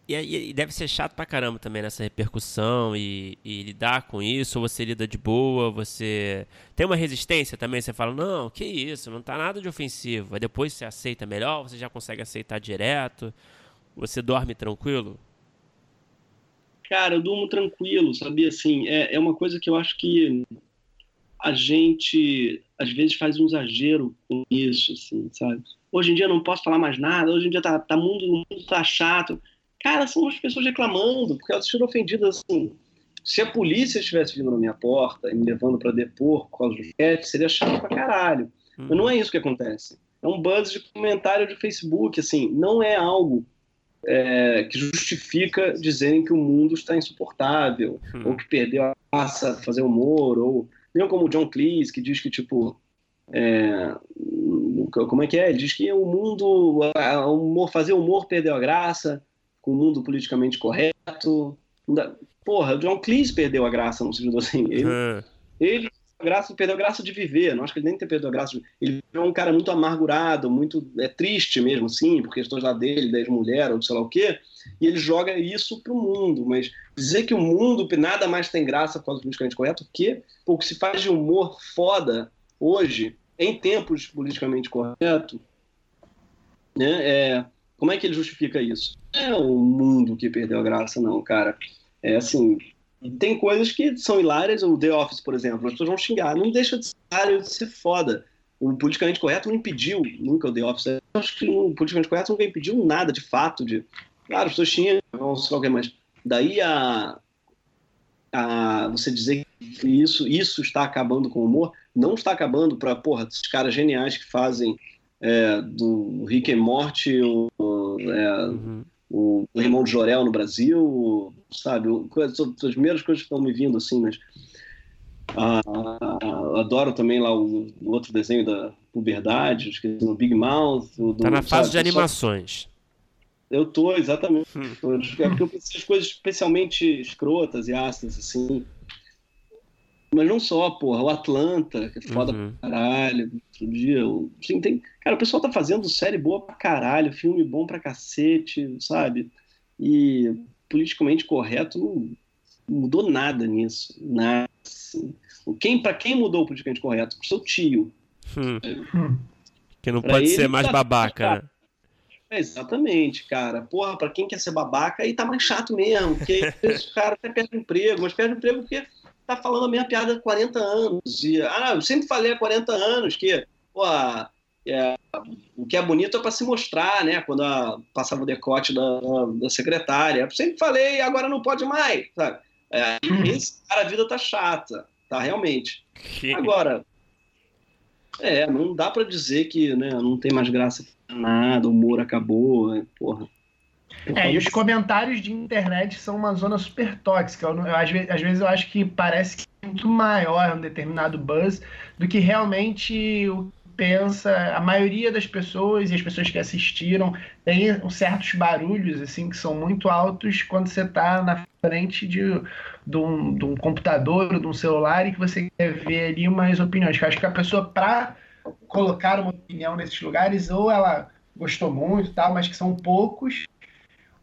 E, e, deve ser chato pra caramba também nessa repercussão e, e, lidar com isso, ou você lida de boa, você tem uma resistência também, você fala, não, que isso, não tá nada de ofensivo. Aí depois você aceita melhor, você já consegue aceitar direto, você dorme tranquilo? Cara, eu durmo tranquilo, sabia? Assim, é, é uma coisa que eu acho que a gente às vezes faz um exagero com isso, assim, sabe? Hoje em dia não posso falar mais nada, hoje em dia tá, tá mundo, o mundo tá chato. Cara, são as pessoas reclamando, porque elas estão ofendidas assim. Se a polícia estivesse vindo na minha porta e me levando para depor por causa do chat, seria chato pra caralho. Uhum. Mas não é isso que acontece. É um buzz de comentário de Facebook, assim, não é algo é, que justifica dizerem que o mundo está insuportável, uhum. ou que perdeu a graça fazer humor, ou mesmo como o John Cleese, que diz que, tipo, é, como é que é? Ele diz que o mundo, humor, fazer humor perdeu a graça, com o mundo politicamente correto. Porra, o John Cleese perdeu a graça, no sentido assim. Ele, uhum. ele graça, perdeu a graça de viver. Não acho que ele nem perdeu a graça. De, ele é um cara muito amargurado, muito é triste mesmo, assim, por questões lá dele, da ex-mulher, ou sei lá o quê. E ele joga isso pro mundo. Mas dizer que o mundo nada mais tem graça por causa do politicamente correto, que o que se faz de humor foda hoje, em tempos politicamente correto, né, é, como é que ele justifica isso? É o mundo que perdeu a graça, não, cara. É assim, tem coisas que são hilárias, o The Office, por exemplo, as pessoas vão xingar, não deixa de ser, de ser foda. O politicamente correto não impediu nunca o The Office. Acho que o politicamente correto nunca impediu nada de fato de. Claro, as pessoas tinham, não sei o que, mas daí a, a você dizer que isso, isso está acabando com o humor, não está acabando para, porra, esses caras geniais que fazem é, do Rick and Morty, o, é, uhum. O, Raymond Jorel no Brasil, sabe? Coisa, as primeiras coisas que estão me vindo assim, mas ah, adoro também lá o, o, outro desenho da puberdade, esqueci o Big Mouth. O, do, tá na fase sabe, de animações. Eu tô, exatamente. Hum. É porque eu preciso de coisas especialmente escrotas e ácidas, assim. Mas não só, porra, o Atlanta, que é foda uhum. pra caralho. Outro dia, assim, tem... Cara, o pessoal tá fazendo série boa pra caralho, filme bom pra cacete, sabe? E politicamente correto não mudou nada nisso. Nada. Assim. Quem, pra quem mudou o politicamente correto? Pro seu tio. Hum. Que não pra pode ser mais tá babaca, né? É, exatamente, cara. Porra, pra quem quer ser babaca, aí tá mais chato mesmo. Porque o cara até perde emprego, mas perde emprego porque tá falando a mesma piada há 40 anos. E, ah, eu sempre falei há 40 anos que pô, é, o que é bonito é para se mostrar, né? Quando a, passava o decote da, da, secretária. Eu sempre falei, agora não pode mais, sabe? É, esse cara, a vida tá chata, tá? Realmente. Agora, é, não dá para dizer que né, não tem mais graça nada, o humor acabou, né? porra. É, e os comentários de internet são uma zona super tóxica. Eu, eu, às, vezes, às vezes eu acho que parece que é muito maior um determinado buzz do que realmente o pensa. A maioria das pessoas e as pessoas que assistiram tem certos barulhos assim que são muito altos quando você está na frente de, de, um, de um computador ou de um celular e que você quer ver ali umas opiniões. Eu acho que a pessoa, para colocar uma opinião nesses lugares, ou ela gostou muito, tal, mas que são poucos,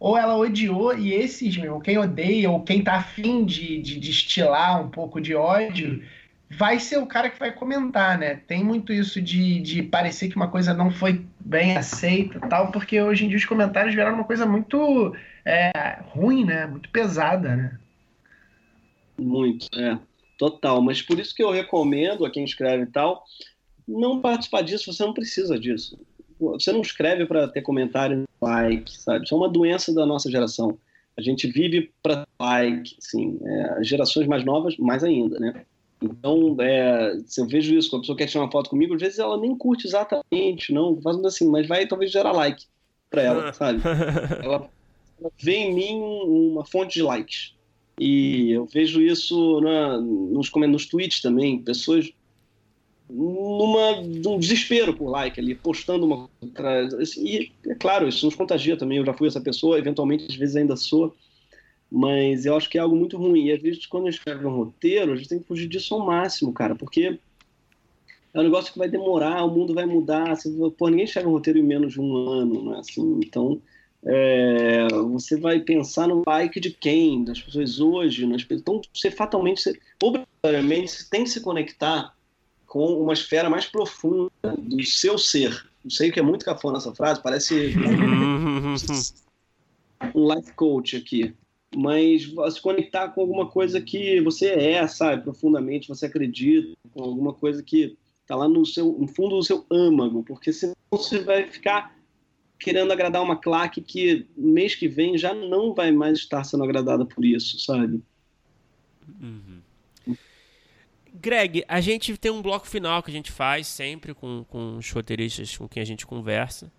ou ela odiou, e esses, meu, quem odeia ou quem tá afim de, de destilar um pouco de ódio, vai ser o cara que vai comentar, né? Tem muito isso de, de parecer que uma coisa não foi bem aceita tal, porque hoje em dia os comentários viraram uma coisa muito é, ruim, né? Muito pesada, né? Muito, é. Total. Mas por isso que eu recomendo a quem escreve e tal, não participar disso, você não precisa disso você não escreve para ter comentário like, sabe? Isso é uma doença da nossa geração. A gente vive para like, sim. É, gerações mais novas, mais ainda, né? Então, é, se eu vejo isso, quando a pessoa quer tirar uma foto comigo, às vezes ela nem curte exatamente, não, fazendo assim, mas vai talvez gerar like para ela, sabe? Ela, ela vê em mim uma fonte de likes. E eu vejo isso na, nos, nos tweets também, pessoas numa num desespero por like ali, postando uma e é claro, isso nos contagia também. Eu já fui essa pessoa, eventualmente às vezes ainda sou, mas eu acho que é algo muito ruim. E às vezes quando a gente escreve um roteiro, a gente tem que fugir disso ao máximo, cara, porque é um negócio que vai demorar, o mundo vai mudar. Você, pô, ninguém escreve um roteiro em menos de um ano, né? Assim, então é, você vai pensar no like de quem, das pessoas hoje, nas, então você fatalmente, você, obrigatoriamente, você tem que se conectar com uma esfera mais profunda do seu ser. Não sei que é muito cafona essa frase, parece um life coach aqui. Mas se conectar com alguma coisa que você é, sabe, profundamente, você acredita, com alguma coisa que está lá no, seu, no fundo do seu âmago, porque senão você vai ficar querendo agradar uma claque que mês que vem já não vai mais estar sendo agradada por isso, sabe? Uhum. Greg, a gente tem um bloco final que a gente faz sempre com, com os roteiristas com quem a gente conversa.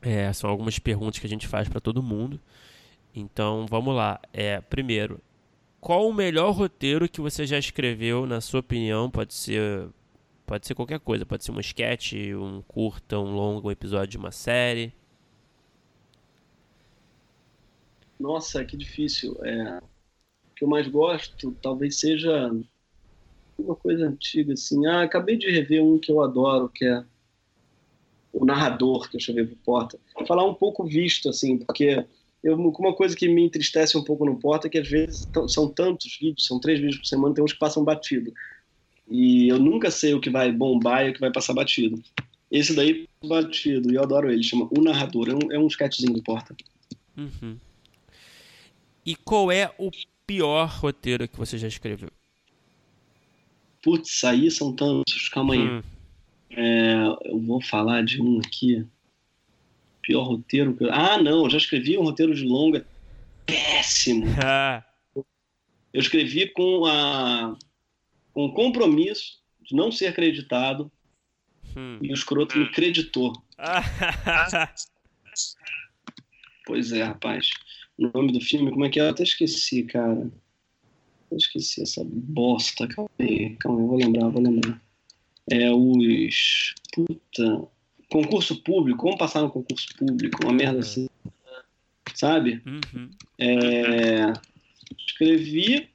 É, são algumas perguntas que a gente faz para todo mundo. Então, vamos lá. É, primeiro, qual o melhor roteiro que você já escreveu, na sua opinião? Pode ser, pode ser qualquer coisa. Pode ser um sketch, um curta, um longo, um episódio de uma série. Nossa, que difícil. É, o que eu mais gosto talvez seja uma coisa antiga, assim. Ah, acabei de rever um que eu adoro, que é o narrador que eu chamei pro Porta. Falar um pouco visto, assim, porque eu, uma coisa que me entristece um pouco no Porta é que às vezes são tantos vídeos, são três vídeos por semana, tem uns que passam batido. E eu nunca sei o que vai bombar e o que vai passar batido. Esse daí, batido, e eu adoro ele, chama O Narrador, é um, é um sketchzinho do Porta. Uhum. E qual é o pior roteiro que você já escreveu? Putz, aí são tantos, calma aí. Hum. É, eu vou falar de um aqui. Pior roteiro que eu... Ah, não, eu já escrevi um roteiro de longa péssimo. eu escrevi com a com o compromisso de não ser acreditado hum. e o escroto me creditou. pois é, rapaz. O nome do filme, como é que é? Eu até esqueci, cara. Eu esqueci essa bosta. Calma aí, calma aí, vou lembrar, vou lembrar. É os. Puta. Concurso público, vamos passar no concurso público, uma merda assim. Sabe? Uhum. É, escrevi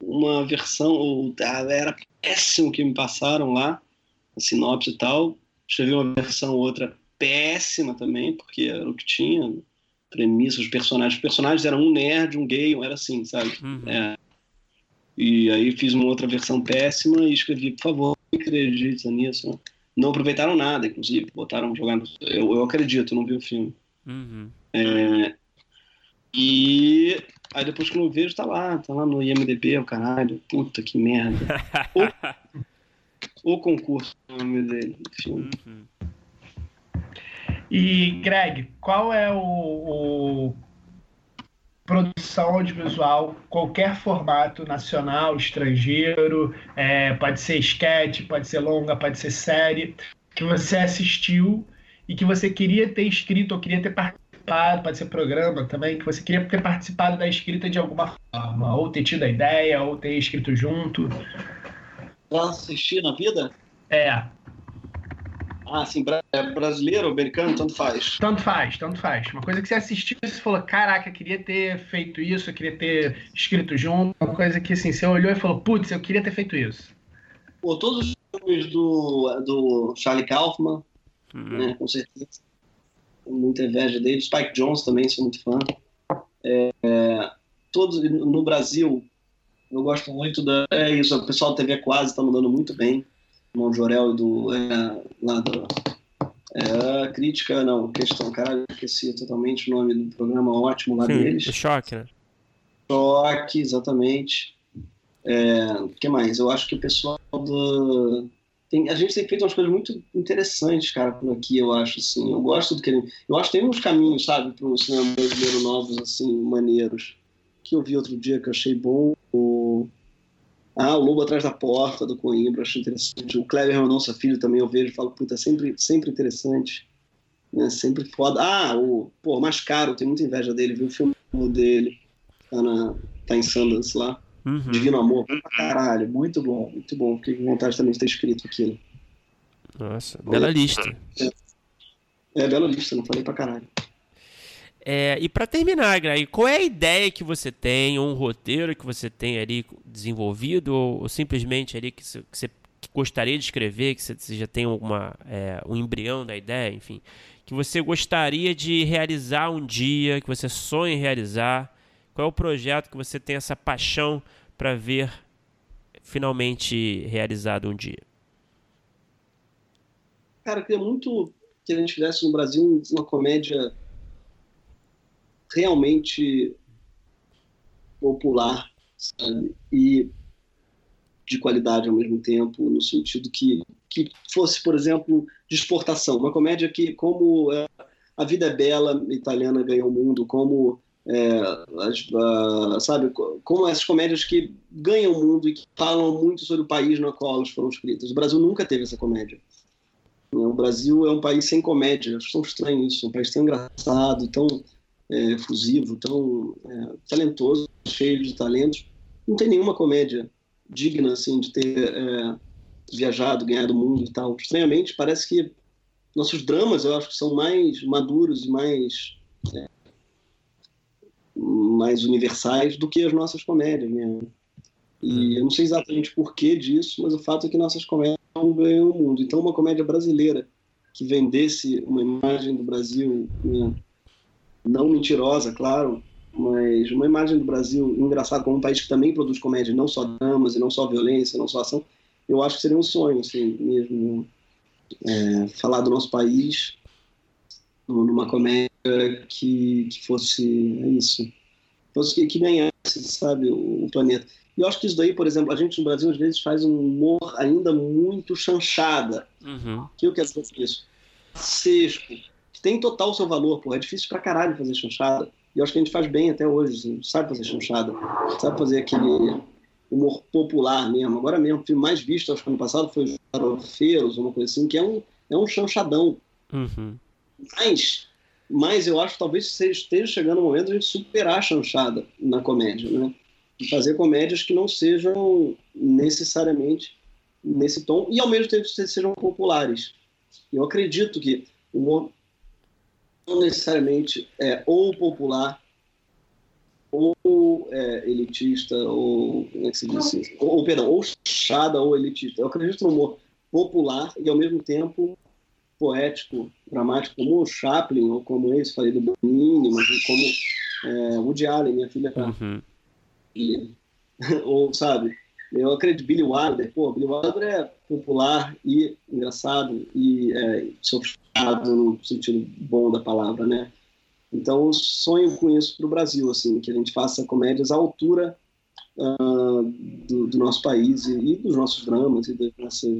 uma versão. Era péssimo que me passaram lá, a sinopse e tal. Escrevi uma versão outra péssima também, porque era o que tinha premissa, os personagens. Os personagens eram um nerd, um gay, um era assim, sabe? Uhum. É, e aí fiz uma outra versão péssima e escrevi, por favor, não acredita nisso. Não aproveitaram nada, inclusive. Botaram jogando. Eu, eu acredito, não vi o filme. Uhum. É, e aí depois que eu vejo, tá lá, tá lá no IMDB, o caralho. Puta que merda. o, o concurso, o nome dele. Filme. Uhum. E, Greg, qual é o, o produção audiovisual, qualquer formato, nacional, estrangeiro, é, pode ser sketch, pode ser longa, pode ser série, que você assistiu e que você queria ter escrito ou queria ter participado, pode ser programa também, que você queria ter participado da escrita de alguma forma, ou ter tido a ideia, ou ter escrito junto. Já assisti na vida? É. Ah, sim, é brasileiro, americano, tanto faz. Tanto faz, tanto faz. Uma coisa que você assistiu e você falou, caraca, eu queria ter feito isso, eu queria ter escrito junto. Uma coisa que assim, você olhou e falou, putz, eu queria ter feito isso. Pô, todos os filmes do, do Charlie Kaufman, uhum. né, com certeza. Tenho muita inveja dele. Spike Jones também, sou muito fã. É, é, todos no Brasil, eu gosto muito da. É isso, o pessoal da TV Quase está mandando muito bem irmão Jorel do. É, lá do. É, crítica, não, questão, caralho, esqueci totalmente o nome do programa ótimo lá Sim, deles. O Choque, né? Choque, exatamente. É, o que mais? Eu acho que o pessoal do. Tem, a gente tem feito umas coisas muito interessantes, cara, por aqui, eu acho, assim. Eu gosto do que ele. Eu acho que tem uns caminhos, sabe, para o cinema brasileiro novos, assim, maneiros. Que eu vi outro dia que eu achei bom. O ah, o Lobo Atrás da Porta, do Coimbra, acho interessante. O Kleber Mendonça Filho também eu vejo e falo, puta, é sempre, sempre interessante. Né? Sempre foda. Ah, o pô, Mais Caro, tenho muita inveja dele, viu o filme dele. Tá, na, tá em Sundance lá. Uhum. Divino Amor, pra caralho, muito bom, muito bom. Fiquei com vontade também de ter escrito aquilo. Nossa, bela lista. É, é bela lista, não falei pra caralho. É, e para terminar, Greg, qual é a ideia que você tem, ou um roteiro que você tem ali desenvolvido, ou, ou simplesmente ali que você, que gostaria de escrever, que você, já tem alguma, é, um embrião da ideia, enfim, que você gostaria de realizar um dia, que você sonha em realizar? Qual é o projeto que você tem essa paixão para ver finalmente realizado um dia? Cara, queria muito que a gente fizesse no Brasil uma comédia realmente popular sabe? e de qualidade ao mesmo tempo, no sentido que, que fosse, por exemplo, de exportação. Uma comédia que, como é, A Vida é Bela, italiana ganhou o mundo, como, é, as, sabe, como essas comédias que ganham o mundo e que falam muito sobre o país no qual elas foram escritas. O Brasil nunca teve essa comédia. O Brasil é um país sem comédia. Acho tão estranho isso. Um país tão engraçado, tão é, efusivo, tão é, talentoso, cheio de talentos. Não tem nenhuma comédia digna assim de ter é, viajado, ganhado o mundo e tal. Estranhamente, parece que nossos dramas, eu acho que são mais maduros e mais é, mais universais do que as nossas comédias mesmo. E eu não sei exatamente por que disso, mas o fato é que nossas comédias não ganham o mundo. Então, uma comédia brasileira que vendesse uma imagem do Brasil né, não mentirosa, claro, mas uma imagem do Brasil engraçado como um país que também produz comédia, não só dramas e não só violência, não só ação, eu acho que seria um sonho, assim, mesmo é, falar do nosso país numa comédia que, que fosse é isso, fosse que, que ganhasse, sabe, o, planeta. E eu acho que isso daí, por exemplo, a gente no Brasil às vezes faz um humor ainda muito chanchada. Uhum. O que eu quero dizer com isso? Sesco, que tem total seu valor, pô. É difícil pra caralho fazer chanchada. E eu acho que a gente faz bem até hoje, assim, sabe fazer chanchada, sabe fazer aquele humor popular mesmo. Agora mesmo, o filme mais visto, acho que ano passado, foi Os Farofeiros, uma coisa assim, que é um, é um chanchadão. Uhum. Mas, mas eu acho que talvez esteja chegando o momento de a gente superar a chanchada na comédia, né? E fazer comédias que não sejam necessariamente nesse tom e ao mesmo tempo sejam populares. Eu acredito que o humor necessariamente é ou popular ou é, elitista ou como é que se diz assim? ou, ou perdão ou chada ou elitista eu acredito no humor popular e ao mesmo tempo poético dramático como o Chaplin ou como esse falei do Benigni mas como é, Woody Allen minha filha tá uhum. e, ou sabe eu acredito Billy Wilder, pô, Billy Wilder é popular e engraçado e é, sofisticado no sentido bom da palavra, né? Então, sonho com isso para o Brasil, assim, que a gente faça comédias à altura uh, do, do, nosso país e, e, dos nossos dramas e das nossas,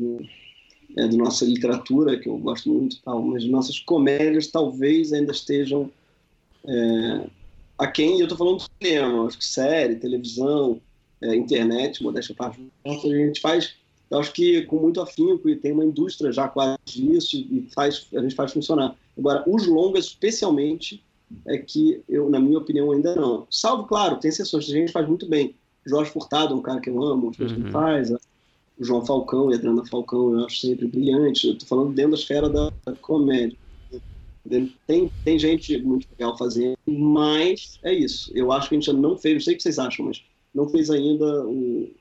é, da nossa literatura, que eu gosto muito tal, mas nossas comédias talvez ainda estejam é, aquém, eu estou falando de cinema, acho que série, televisão, é, internet, modéstia parte, a gente faz, eu acho que com muito afinco e tem uma indústria já quase disso e faz, a gente faz funcionar. Agora, os longas, especialmente, é que eu, na minha opinião, ainda não. Salvo, claro, tem exceções, a gente faz muito bem. Jorge Furtado é um cara que eu amo, que uhum. faz, o João Falcão e a Adriana Falcão eu acho sempre brilhante. Eu tô falando dentro da esfera da, da comédia. Tem, tem gente muito legal fazendo, mas é isso. Eu acho que a gente ainda não fez, não sei o que vocês acham, mas não fez ainda um,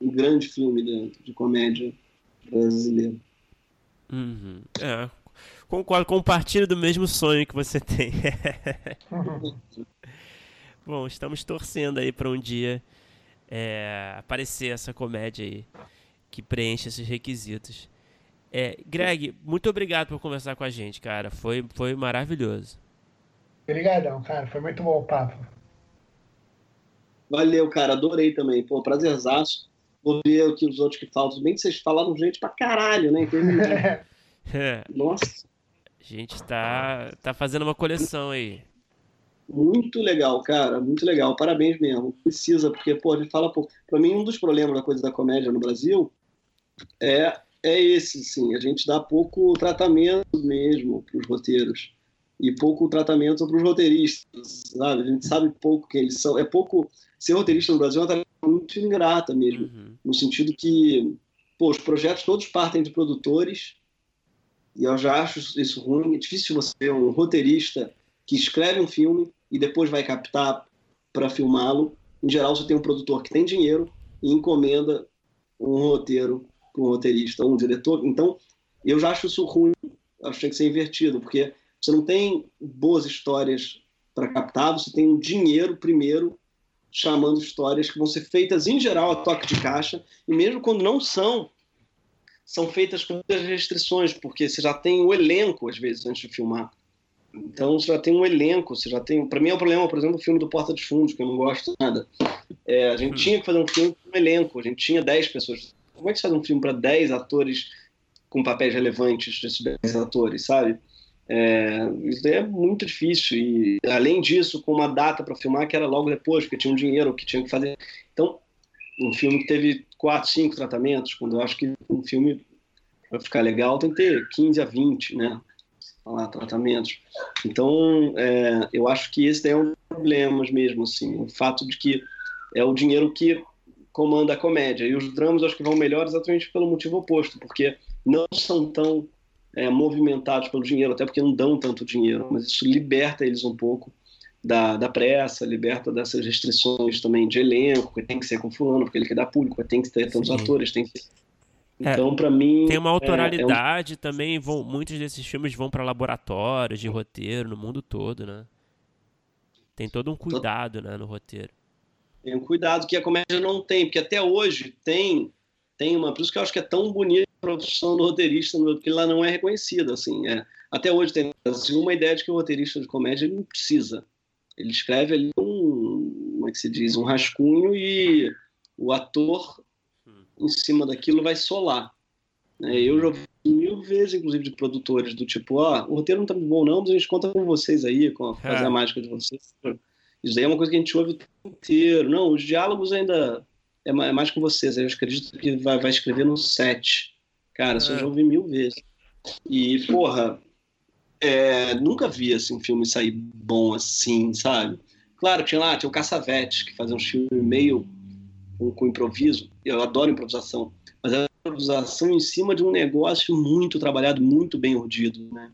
um grande filme de, de comédia brasileiro. Uhum. É, concordo, compartilho do mesmo sonho que você tem. Bom, estamos torcendo aí para um dia é, aparecer essa comédia aí que preenche esses requisitos. É, Greg, muito obrigado por conversar com a gente, cara. Foi, foi maravilhoso. Obrigadão, cara. Foi muito bom o papo. Valeu, cara, adorei também. Pô, prazerzaço. Vou ver o que os outros que falam. Bem que vocês falaram gente pra caralho, né? é. Nossa. A gente tá, tá fazendo uma coleção aí. Muito legal, cara, muito legal. Parabéns mesmo. Precisa, porque, pô, a gente fala pouco. Pra mim, um dos problemas da coisa da comédia no Brasil é, é esse, sim. A gente dá pouco tratamento mesmo pros roteiros e pouco tratamento para os roteiristas, sabe? A gente sabe pouco quem eles são. É pouco ser roteirista no Brasil é uma tarefa muito ingrata mesmo, uhum. no sentido que pô, os projetos todos partem de produtores e eu já acho isso ruim. É difícil você ter um roteirista que escreve um filme e depois vai captar para filmá-lo. Em geral, você tem um produtor que tem dinheiro e encomenda um roteiro para um roteirista, um diretor. Então, eu já acho isso ruim. Acho que tem que ser invertido, porque você não tem boas histórias para captar, você tem um dinheiro primeiro chamando histórias que vão ser feitas em geral a toque de caixa e mesmo quando não são, são feitas com muitas restrições, porque você já tem o elenco às vezes antes de filmar. Então você já tem um elenco, você já tem. Para mim é um problema, por exemplo, o filme do Porta dos Fundos, que eu não gosto nada. É, a gente hum. tinha que fazer um filme com um elenco, a gente tinha 10 pessoas. Como é que você faz um filme para 10 atores com papéis relevantes, esses 10 atores, sabe? É, isso é muito difícil. E além disso, com uma data para filmar que era logo depois, porque tinha um dinheiro que tinha que fazer. Então, um filme que teve 4, 5 tratamentos, quando eu acho que um filme, para ficar legal, tem que ter 15 a 20, né? Lá, tratamentos. Então, é, eu acho que esse é um problema mesmo, assim, o fato de que é o dinheiro que comanda a comédia. E os dramas acho que vão melhor exatamente pelo motivo oposto, porque não são tão é, movimentados pelo dinheiro, até porque não dão tanto dinheiro, mas isso liberta eles um pouco da, da pressa, liberta dessas restrições também de elenco, que tem que ser com fulano, porque ele quer dar público, tem que ter tantos Sim. atores, tem que é, então, é, para mim. Tem uma autoralidade é, é um... também. Vão, muitos desses filmes vão para laboratórios de roteiro no mundo todo, né? Tem todo um cuidado né, no roteiro. Tem um cuidado que a comédia não tem, porque até hoje tem, tem uma. Por isso que eu acho que é tão bonito profissão do roteirista, porque ela não é reconhecida. Assim, é. Até hoje tem assim, uma ideia de que o roteirista de comédia ele não precisa. Ele escreve ali um, como é que se diz, um rascunho e o ator em cima daquilo vai solar. Né? Eu já ouvi mil vezes, inclusive, de produtores do tipo, ah, o roteiro não tá muito bom não, mas a gente conta com vocês aí, com a, fazer é. a mágica de vocês. Isso daí é uma coisa que a gente ouve o tempo inteiro. Não, os diálogos ainda é, é mais com vocês. Eu acredito que vai, vai escrever no set. Cara, isso eu já é. ouvi mil vezes. E, porra, é, nunca vi assim, um filme sair bom assim, sabe? Claro, tinha lá, tinha o Caçavetes, que fazia um filme meio com, com, improviso. Eu adoro improvisação. Mas era improvisação em cima de um negócio muito trabalhado, muito bem urdido, né?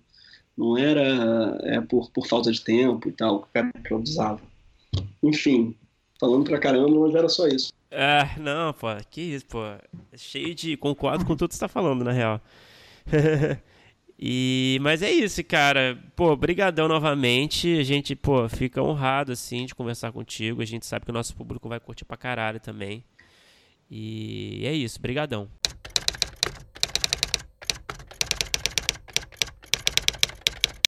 Não era é, por, por falta de tempo e tal, que o cara improvisava. Enfim, falando pra caramba, mas era só isso. É, não, pô, que isso, pô. Cheio de. Concordo com tudo que você tá falando, na real. e, mas é isso, cara. Pô, brigadão novamente. A gente, pô, fica honrado, assim, de conversar contigo. A gente sabe que o nosso público vai curtir pra caralho também. E é isso, brigadão.